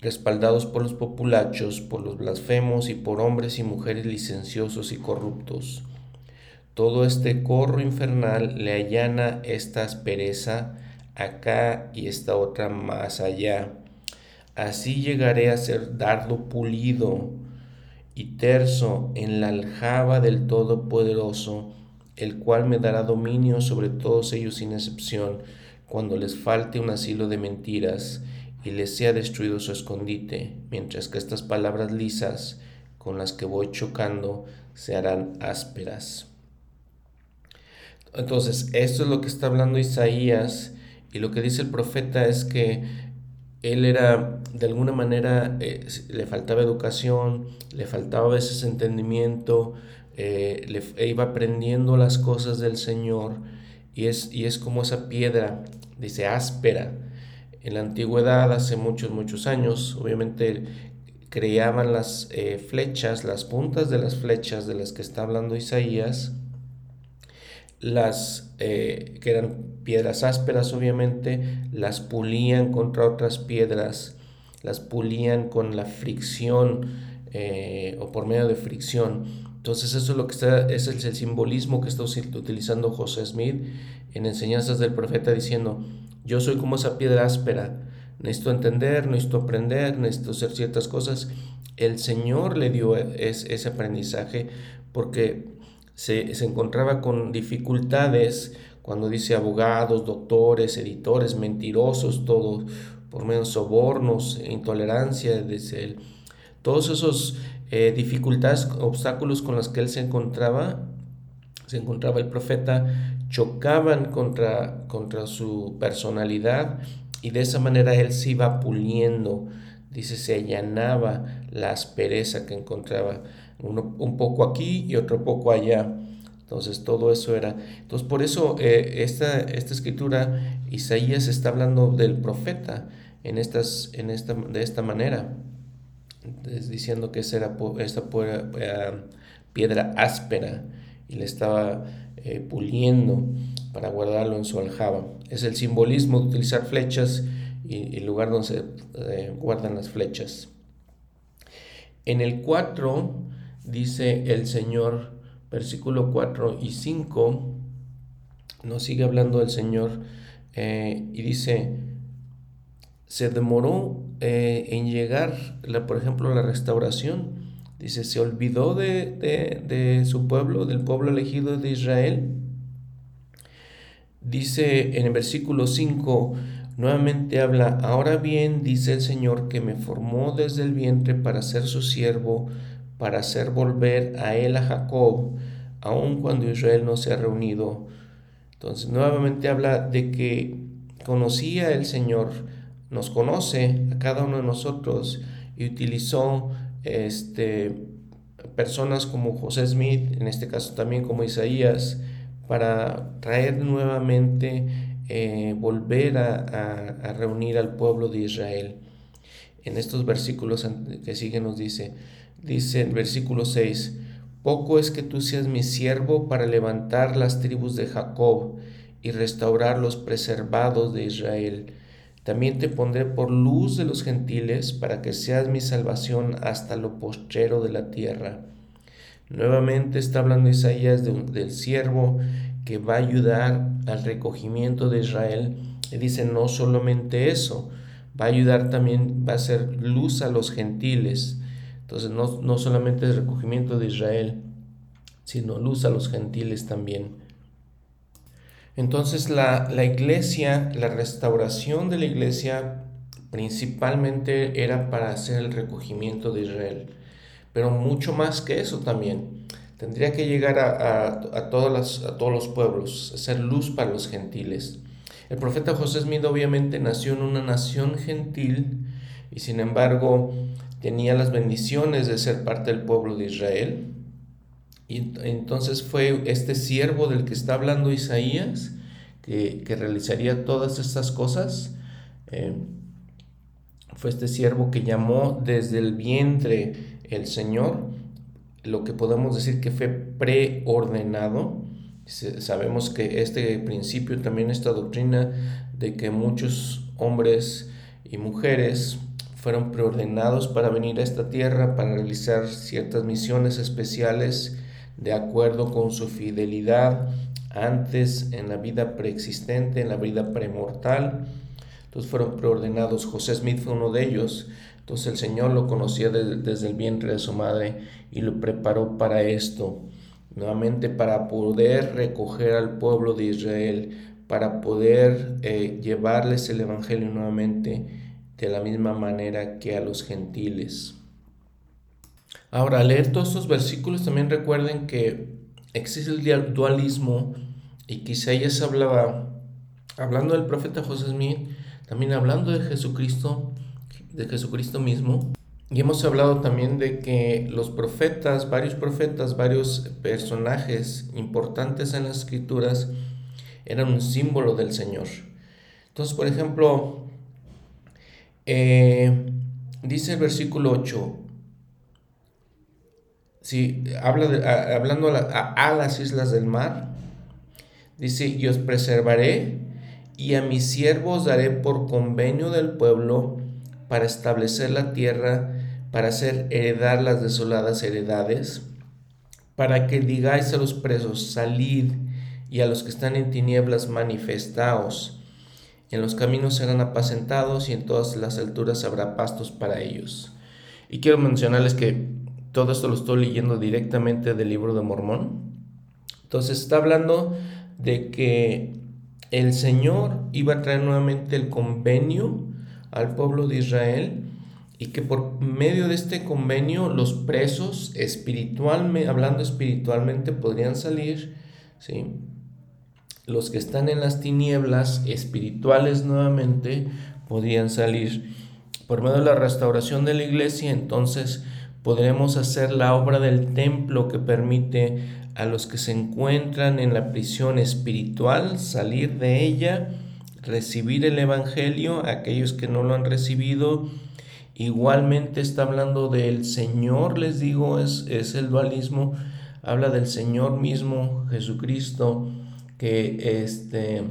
respaldados por los populachos, por los blasfemos y por hombres y mujeres licenciosos y corruptos. Todo este corro infernal le allana esta aspereza acá y esta otra más allá. Así llegaré a ser dardo pulido y terso en la aljaba del Todopoderoso, el cual me dará dominio sobre todos ellos sin excepción, cuando les falte un asilo de mentiras y les sea destruido su escondite, mientras que estas palabras lisas con las que voy chocando se harán ásperas. Entonces, esto es lo que está hablando Isaías y lo que dice el profeta es que él era, de alguna manera, eh, le faltaba educación, le faltaba a veces entendimiento, eh, le, e iba aprendiendo las cosas del Señor y es, y es como esa piedra, dice áspera, en la antigüedad, hace muchos, muchos años, obviamente creaban las eh, flechas, las puntas de las flechas de las que está hablando Isaías, las eh, que eran piedras ásperas obviamente, las pulían contra otras piedras, las pulían con la fricción eh, o por medio de fricción. Entonces eso es lo que está, es el, simbolismo que está utilizando José Smith en enseñanzas del profeta diciendo, yo soy como esa piedra áspera. Necesito entender, necesito aprender, necesito hacer ciertas cosas. El Señor le dio ese aprendizaje porque se, encontraba con dificultades cuando dice abogados, doctores, editores, mentirosos, todos por medio de sobornos, intolerancia, desde todos esos eh, dificultades, obstáculos con los que él se encontraba, se encontraba el profeta, chocaban contra, contra su personalidad y de esa manera él se iba puliendo, dice, se allanaba la aspereza que encontraba, uno, un poco aquí y otro poco allá. Entonces todo eso era. Entonces por eso eh, esta, esta escritura, Isaías está hablando del profeta en estas, en esta, de esta manera, diciendo que esa era esta eh, piedra áspera y le estaba eh, puliendo para guardarlo en su aljaba. Es el simbolismo de utilizar flechas y el lugar donde se guardan las flechas. En el 4 dice el Señor, versículo 4 y 5, nos sigue hablando el Señor eh, y dice, se demoró en llegar, la, por ejemplo, la restauración Dice, se olvidó de, su pueblo, del pueblo elegido de Israel. Dice en el versículo 5, nuevamente habla, ahora bien, dice el Señor, que me formó desde el vientre para ser su siervo, para hacer volver a él a Jacob, aun cuando Israel no se ha reunido. Entonces, nuevamente habla de que conocía el Señor nos conoce a cada uno de nosotros y utilizó este, personas como José Smith, en este caso también como Isaías, para traer nuevamente, eh, volver a, reunir al pueblo de Israel. En estos versículos que siguen nos dice, dice el versículo 6, poco es que tú seas mi siervo para levantar las tribus de Jacob y restaurar los preservados de Israel. También te pondré por luz de los gentiles para que seas mi salvación hasta lo postrero de la tierra. Nuevamente está hablando Isaías del siervo que va a ayudar al recogimiento de Israel. Y dice, no solamente eso, va a ayudar también, va a ser luz a los gentiles. Entonces, no, no solamente el recogimiento de Israel, sino luz a los gentiles también. Entonces, la, la iglesia, la restauración de la iglesia principalmente era para hacer el recogimiento de Israel pero mucho más que eso también. Tendría que llegar a, a, todas a todos los pueblos, ser luz para los gentiles. El profeta José Smith obviamente nació en una nación gentil y sin embargo tenía las bendiciones de ser parte del pueblo de Israel. Y entonces fue este siervo del que está hablando Isaías, que, que realizaría todas estas cosas. Eh, fue este siervo que llamó desde el vientre el Señor, lo que podemos decir que fue preordenado. Sabemos que este principio, también esta doctrina de que muchos hombres y mujeres fueron preordenados para venir a esta tierra, para realizar ciertas misiones especiales de acuerdo con su fidelidad antes en la vida preexistente, en la vida premortal. Entonces fueron preordenados. José Smith fue uno de ellos. Entonces el Señor lo conocía desde el vientre de su madre y lo preparó para esto, nuevamente para poder recoger al pueblo de Israel, para poder eh, llevarles el Evangelio nuevamente de la misma manera que a los gentiles. Ahora, al leer todos estos versículos también recuerden que existe el dualismo y quizá se hablaba, hablando del profeta José Smith, también hablando de Jesucristo, de Jesucristo mismo. Y hemos hablado también de que los profetas, varios profetas, varios personajes importantes en las escrituras eran un símbolo del Señor. Entonces, por ejemplo, eh, dice el versículo 8, si habla hablando a, las islas del mar, dice, y os preservaré y a mis siervos daré por convenio del pueblo para establecer la tierra, para hacer heredar las desoladas heredades, para que digáis a los presos, salid, y a los que están en tinieblas, manifestaos. En los caminos serán apacentados y en todas las alturas habrá pastos para ellos. Y quiero mencionarles que todo esto lo estoy leyendo directamente del libro de Mormón. Entonces está hablando de que el Señor iba a traer nuevamente el convenio al pueblo de Israel y que por medio de este convenio los presos espiritualmente, hablando espiritualmente, podrían salir, ¿sí? Los que están en las tinieblas espirituales nuevamente podrían salir. Por medio de la restauración de la iglesia, entonces podremos hacer la obra del templo que permite a los que se encuentran en la prisión espiritual salir de ella recibir el Evangelio, aquellos que no lo han recibido, igualmente está hablando del Señor, les digo, es, es el dualismo, habla del Señor mismo, Jesucristo, que este,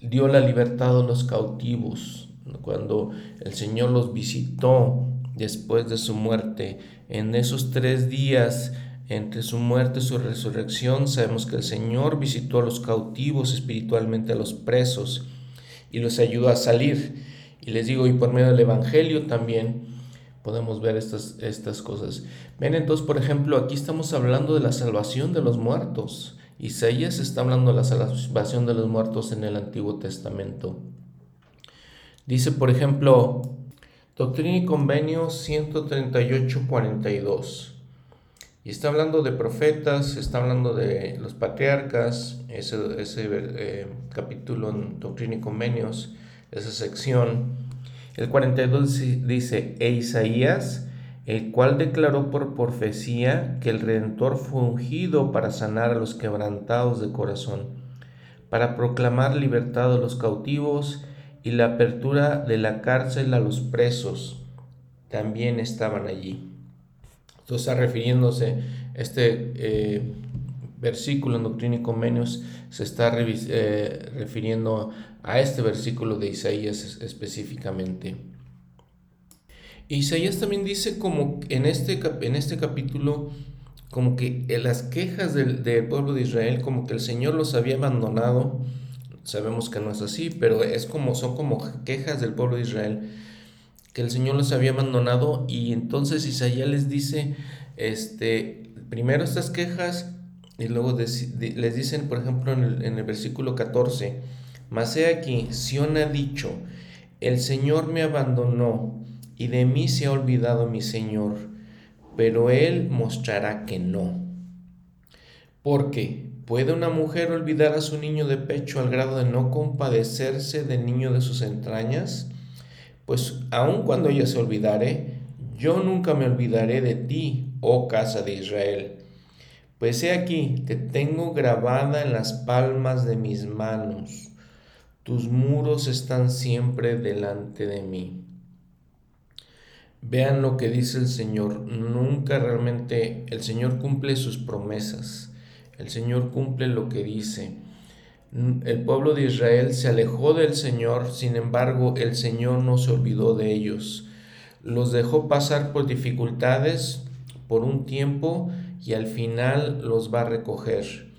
dio la libertad a los cautivos, cuando el Señor los visitó después de su muerte, en esos tres días, entre su muerte y su resurrección, sabemos que el Señor visitó a los cautivos espiritualmente, a los presos, y los ayudó a salir. Y les digo, y por medio del Evangelio también podemos ver estas, estas cosas. Ven entonces, por ejemplo, aquí estamos hablando de la salvación de los muertos. Isaías está hablando de la salvación de los muertos en el Antiguo Testamento. Dice, por ejemplo, Doctrina y Convenio 138.42. Y está hablando de profetas, está hablando de los patriarcas, ese, ese eh, capítulo en Doctrina y Convenios esa sección. El 42 dice, e Isaías, el cual declaró por profecía que el Redentor fue ungido para sanar a los quebrantados de corazón, para proclamar libertad a los cautivos y la apertura de la cárcel a los presos. También estaban allí. Esto está refiriéndose, este eh, versículo en Doctrina y Convenios se está eh, refiriendo a este versículo de Isaías específicamente. Isaías también dice como en este, en este capítulo, como que en las quejas del, del, pueblo de Israel, como que el Señor los había abandonado. Sabemos que no es así, pero es como, son como quejas del pueblo de Israel, que el Señor los había abandonado y entonces Isaías les dice, este, primero estas quejas y luego les dicen, por ejemplo, en el, en el versículo 14, mas he aquí, Sión ha dicho, el Señor me abandonó y de mí se ha olvidado mi Señor, pero Él mostrará que no. Porque, ¿puede una mujer olvidar a su niño de pecho al grado de no compadecerse del niño de sus entrañas? Pues aun cuando ella se olvidare, yo nunca me olvidaré de ti, oh casa de Israel. Pues he aquí, te tengo grabada en las palmas de mis manos. Tus muros están siempre delante de mí. Vean lo que dice el Señor. Nunca realmente el Señor cumple sus promesas. El Señor cumple lo que dice. El pueblo de Israel se alejó del Señor, sin embargo el Señor no se olvidó de ellos. Los dejó pasar por dificultades por un tiempo y al final los va a recoger.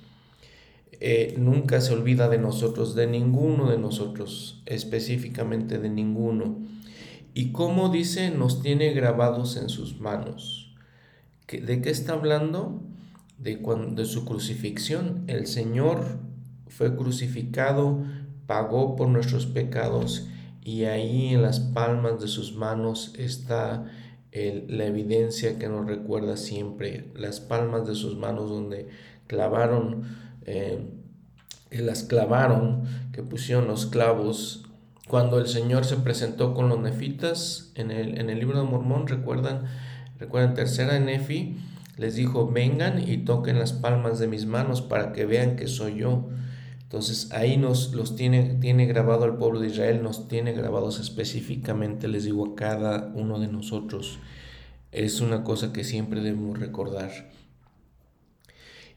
Eh, nunca se olvida de nosotros, de ninguno de nosotros, específicamente de ninguno. Y como dice, nos tiene grabados en sus manos. ¿De qué está hablando? De, cuando, de su crucifixión. El Señor fue crucificado, pagó por nuestros pecados y ahí en las palmas de sus manos está la evidencia que nos recuerda siempre, las palmas de sus manos donde clavaron, eh, las clavaron, que pusieron los clavos. Cuando el Señor se presentó con los nefitas en el, en el libro de Mormón, recuerdan, recuerdan tercera Nefi, les dijo, vengan y toquen las palmas de mis manos para que vean que soy yo. Entonces ahí nos los tiene, tiene grabado el pueblo de Israel, nos tiene grabados específicamente, les digo, a cada uno de nosotros. Es una cosa que siempre debemos recordar.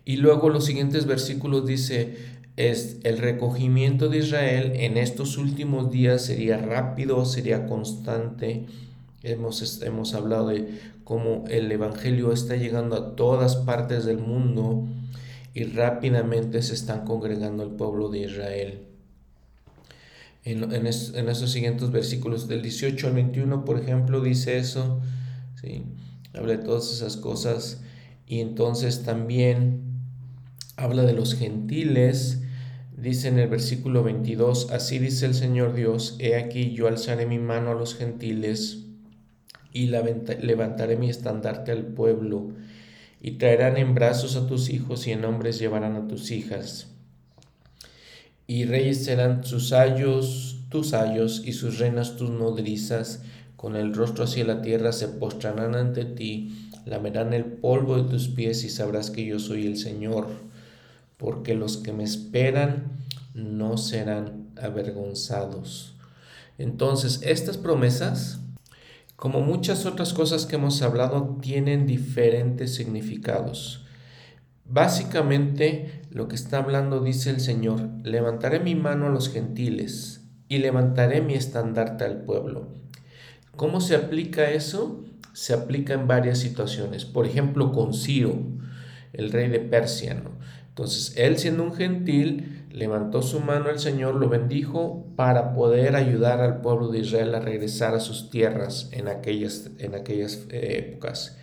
Y luego los siguientes versículos dice, es el recogimiento de Israel en estos últimos días sería rápido, sería constante. Hemos, hemos hablado de cómo el Evangelio está llegando a todas partes del mundo y rápidamente se están congregando el pueblo de Israel. En, en, esos siguientes versículos, del 18 al 21, por ejemplo, dice eso, ¿sí? habla de todas esas cosas, y entonces también habla de los gentiles, dice en el versículo 22, así dice el Señor Dios, he aquí yo alzaré mi mano a los gentiles y levantaré mi estandarte al pueblo y traerán en brazos a tus hijos y en hombres llevarán a tus hijas. Y reyes serán sus ayos, tus ayos, y sus reinas tus nodrizas, con el rostro hacia la tierra se postrarán ante ti, lamerán el polvo de tus pies y sabrás que yo soy el Señor, porque los que me esperan no serán avergonzados. Entonces, estas promesas como muchas otras cosas que hemos hablado, tienen diferentes significados. Básicamente, lo que está hablando dice el Señor, levantaré mi mano a los gentiles y levantaré mi estandarte al pueblo. ¿Cómo se aplica eso? Se aplica en varias situaciones. Por ejemplo, con Ciro, el rey de Persia. Entonces, él siendo un gentil, levantó su mano el Señor, lo bendijo para poder ayudar al pueblo de Israel a regresar a sus tierras en aquellas, en aquellas eh, épocas.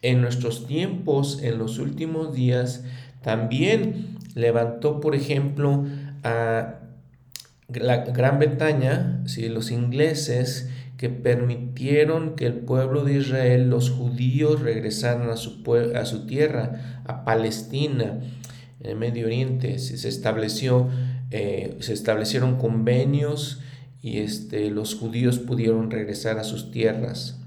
En nuestros tiempos, en los últimos días, también levantó, por ejemplo, a la Gran Bretaña, ¿sí? los ingleses, que permitieron que el pueblo de Israel, los judíos, regresaran a su, a su tierra, a Palestina en el Medio Oriente se estableció, eh, se establecieron convenios y este, los judíos pudieron regresar a sus tierras.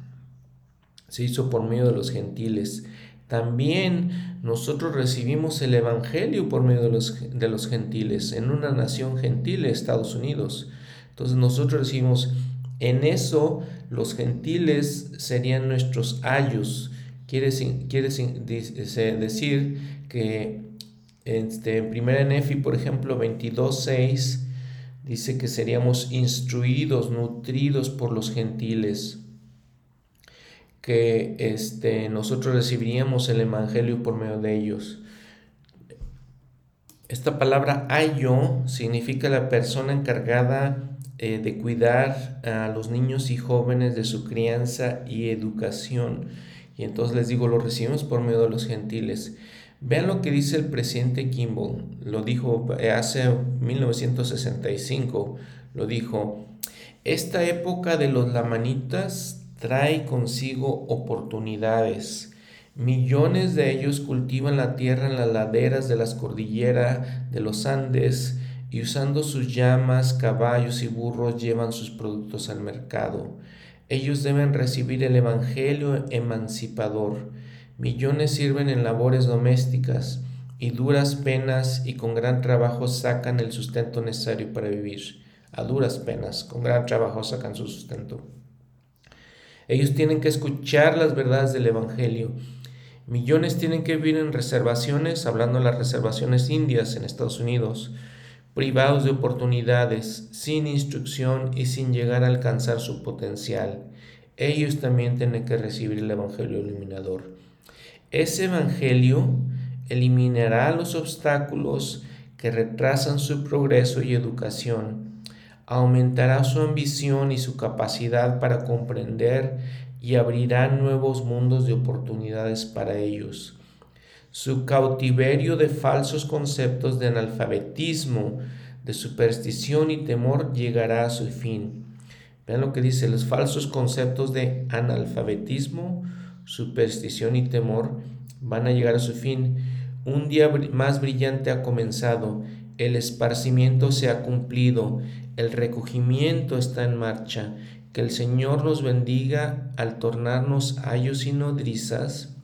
Se hizo por medio de los gentiles. También nosotros recibimos el Evangelio por medio de los, de los gentiles, en una nación gentil, Estados Unidos. Entonces nosotros recibimos, en eso los gentiles serían nuestros ayos. Quiere, quiere decir que este, en 1 Nefi, por ejemplo, 22.6, dice que seríamos instruidos, nutridos por los gentiles, que este, nosotros recibiríamos el Evangelio por medio de ellos. Esta palabra ayo significa la persona encargada eh, de cuidar a los niños y jóvenes de su crianza y educación. Y entonces les digo, lo recibimos por medio de los gentiles. Vean lo que dice el presidente Kimball, lo dijo hace 1965, lo dijo, esta época de los lamanitas trae consigo oportunidades. Millones de ellos cultivan la tierra en las laderas de las cordilleras de los Andes y usando sus llamas, caballos y burros llevan sus productos al mercado. Ellos deben recibir el Evangelio emancipador Millones sirven en labores domésticas y duras penas y con gran trabajo sacan el sustento necesario para vivir. A duras penas, con gran trabajo sacan su sustento. Ellos tienen que escuchar las verdades del Evangelio. Millones tienen que vivir en reservaciones, hablando de las reservaciones indias en Estados Unidos, privados de oportunidades, sin instrucción y sin llegar a alcanzar su potencial. Ellos también tienen que recibir el Evangelio iluminador. Ese Evangelio eliminará los obstáculos que retrasan su progreso y educación, aumentará su ambición y su capacidad para comprender y abrirá nuevos mundos de oportunidades para ellos. Su cautiverio de falsos conceptos de analfabetismo, de superstición y temor llegará a su fin. Vean lo que dice, los falsos conceptos de analfabetismo, superstición y temor van a llegar a su fin. Un día más brillante ha comenzado, el esparcimiento se ha cumplido, el recogimiento está en marcha. Que el Señor nos bendiga al tornarnos ayos y nodrizas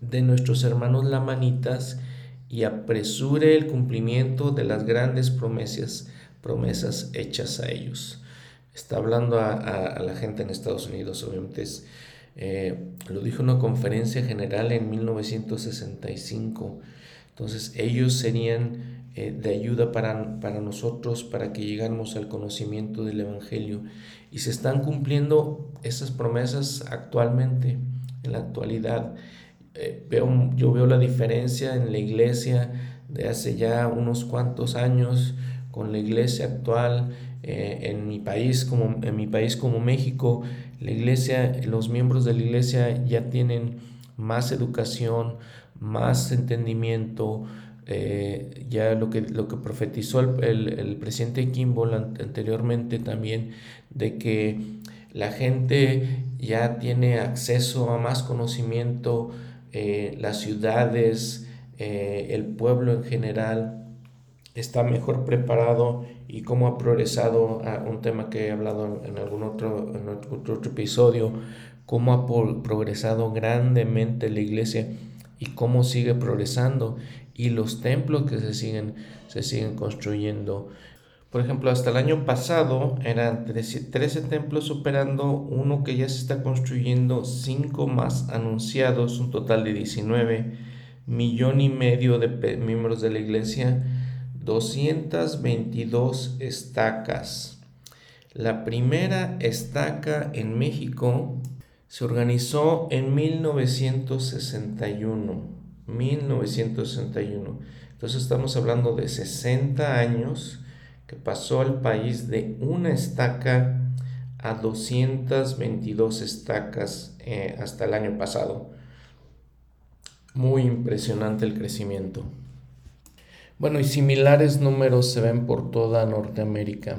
de nuestros hermanos lamanitas y apresure el cumplimiento de las grandes promesas, promesas hechas a ellos. Está hablando a, a la gente en Estados Unidos, obviamente eh, lo dijo en una conferencia general en 1965. Entonces ellos serían eh, de ayuda para, para nosotros, para que llegáramos al conocimiento del Evangelio. Y se están cumpliendo esas promesas actualmente, en la actualidad. Eh, veo, yo veo la diferencia en la iglesia de hace ya unos cuantos años con la iglesia actual en mi país como en mi país como México la iglesia, los miembros de la iglesia ya tienen más educación, más entendimiento, eh, ya lo que, lo que profetizó el, presidente Kimball anteriormente también, de que la gente ya tiene acceso a más conocimiento, eh, las ciudades, eh, el pueblo en general está mejor preparado y cómo ha progresado a un tema que he hablado en algún otro, en otro, episodio, cómo ha progresado grandemente la iglesia y cómo sigue progresando y los templos que se siguen, se siguen construyendo. Por ejemplo, hasta el año pasado eran 13, templos operando, uno que ya se está construyendo, cinco más anunciados, un total de 19, millón y medio de miembros de la iglesia 222 estacas. La primera estaca en México se organizó en 1961. 1961. Entonces estamos hablando de 60 años que pasó al país de una estaca a 222 estacas eh, hasta el año pasado. Muy impresionante el crecimiento. Bueno, y similares números se ven por toda Norteamérica.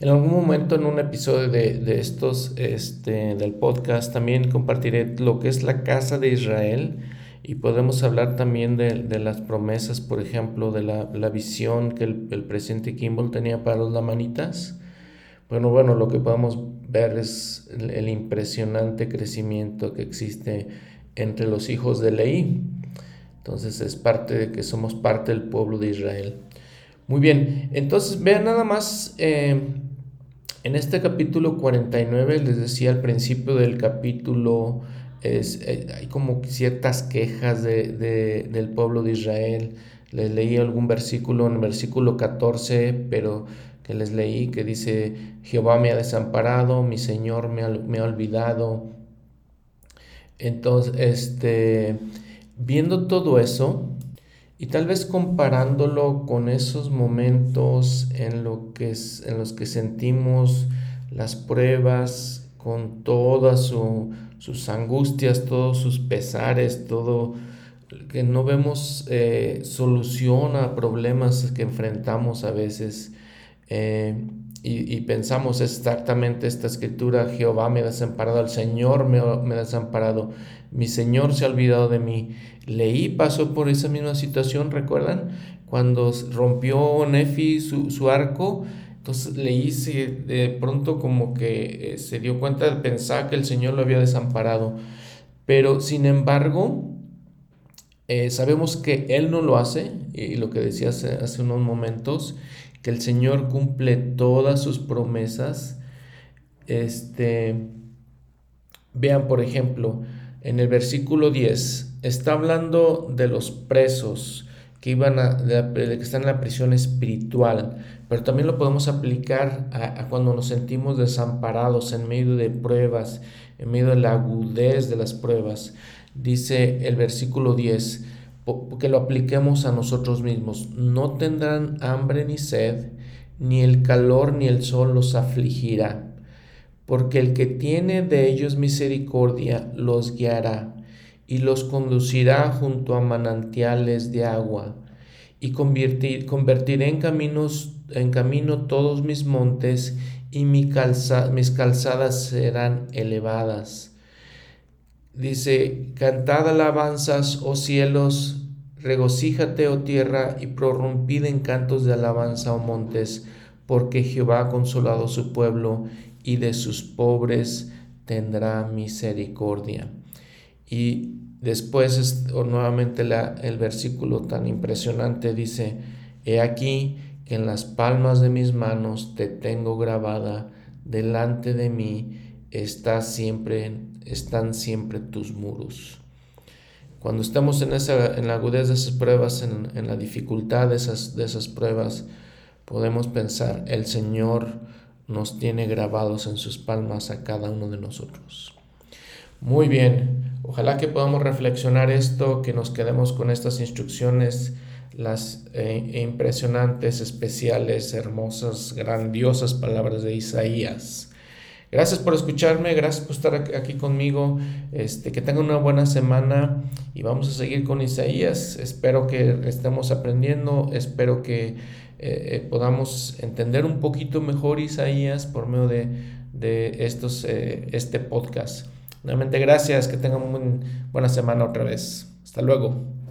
En algún momento en un episodio de, estos este, del podcast también compartiré lo que es la casa de Israel y podemos hablar también de, las promesas, por ejemplo, de la, visión que el, presidente Kimball tenía para los lamanitas. Bueno, bueno, lo que podemos ver es el, impresionante crecimiento que existe entre los hijos de Leí. Entonces es parte de que somos parte del pueblo de Israel. Muy bien, entonces vean nada más, eh, en este capítulo 49, les decía al principio del capítulo, es, eh, hay como ciertas quejas de, del pueblo de Israel. Les leí algún versículo en el versículo 14, pero que les leí que dice, Jehová me ha desamparado, mi Señor me ha, me ha olvidado. Entonces, este, viendo todo eso, y tal vez comparándolo con esos momentos en, que en los que sentimos las pruebas, con todas sus angustias, todos sus pesares, todo que no vemos eh, solución a problemas que enfrentamos a veces. Eh, y, pensamos exactamente esta escritura, Jehová me ha desamparado, el Señor me, ha desamparado, mi Señor se ha olvidado de mí. Leí pasó por esa misma situación, ¿recuerdan? Cuando rompió Nefi su, arco, entonces leí si de pronto como que eh, se dio cuenta de pensar que el Señor lo había desamparado. Pero sin embargo, eh, sabemos que Él no lo hace, y lo que decía hace unos momentos, que el Señor cumple todas sus promesas. Este, vean, por ejemplo, en el versículo 10, está hablando de los presos que, iban a, que están en la prisión espiritual, pero también lo podemos aplicar a, cuando nos sentimos desamparados en medio de pruebas, en medio de la agudez de las pruebas. Dice el versículo 10, que lo apliquemos a nosotros mismos. No tendrán hambre ni sed, ni el calor ni el sol los afligirá, porque el que tiene de ellos misericordia los guiará y los conducirá junto a manantiales de agua, y convertir, convertiré en caminos en camino todos mis montes, y mi mis calzadas serán elevadas. Dice, cantad alabanzas, oh cielos, regocíjate, oh tierra, y prorrumpid en cantos de alabanza, oh montes, porque Jehová ha consolado su pueblo, y de sus pobres tendrá misericordia. Y después nuevamente la, el versículo tan impresionante dice, He aquí que en las palmas de mis manos te tengo grabada, delante de mí está siempre están siempre tus muros. Cuando estamos en, esa, en la agudez de esas pruebas, en, la dificultad de esas, de esas pruebas, podemos pensar, el Señor nos tiene grabados en sus palmas a cada uno de nosotros. Muy bien, ojalá que podamos reflexionar esto, que nos quedemos con estas instrucciones, las eh, impresionantes, especiales, hermosas, grandiosas palabras de Isaías Gracias por escucharme, gracias por estar aquí conmigo. Este, que tengan una buena semana y vamos a seguir con Isaías. Espero que estemos aprendiendo, espero que eh, eh, podamos entender un poquito mejor Isaías por medio de, de estos, eh, este podcast. Nuevamente gracias, que tengan una buena semana otra vez. Hasta luego.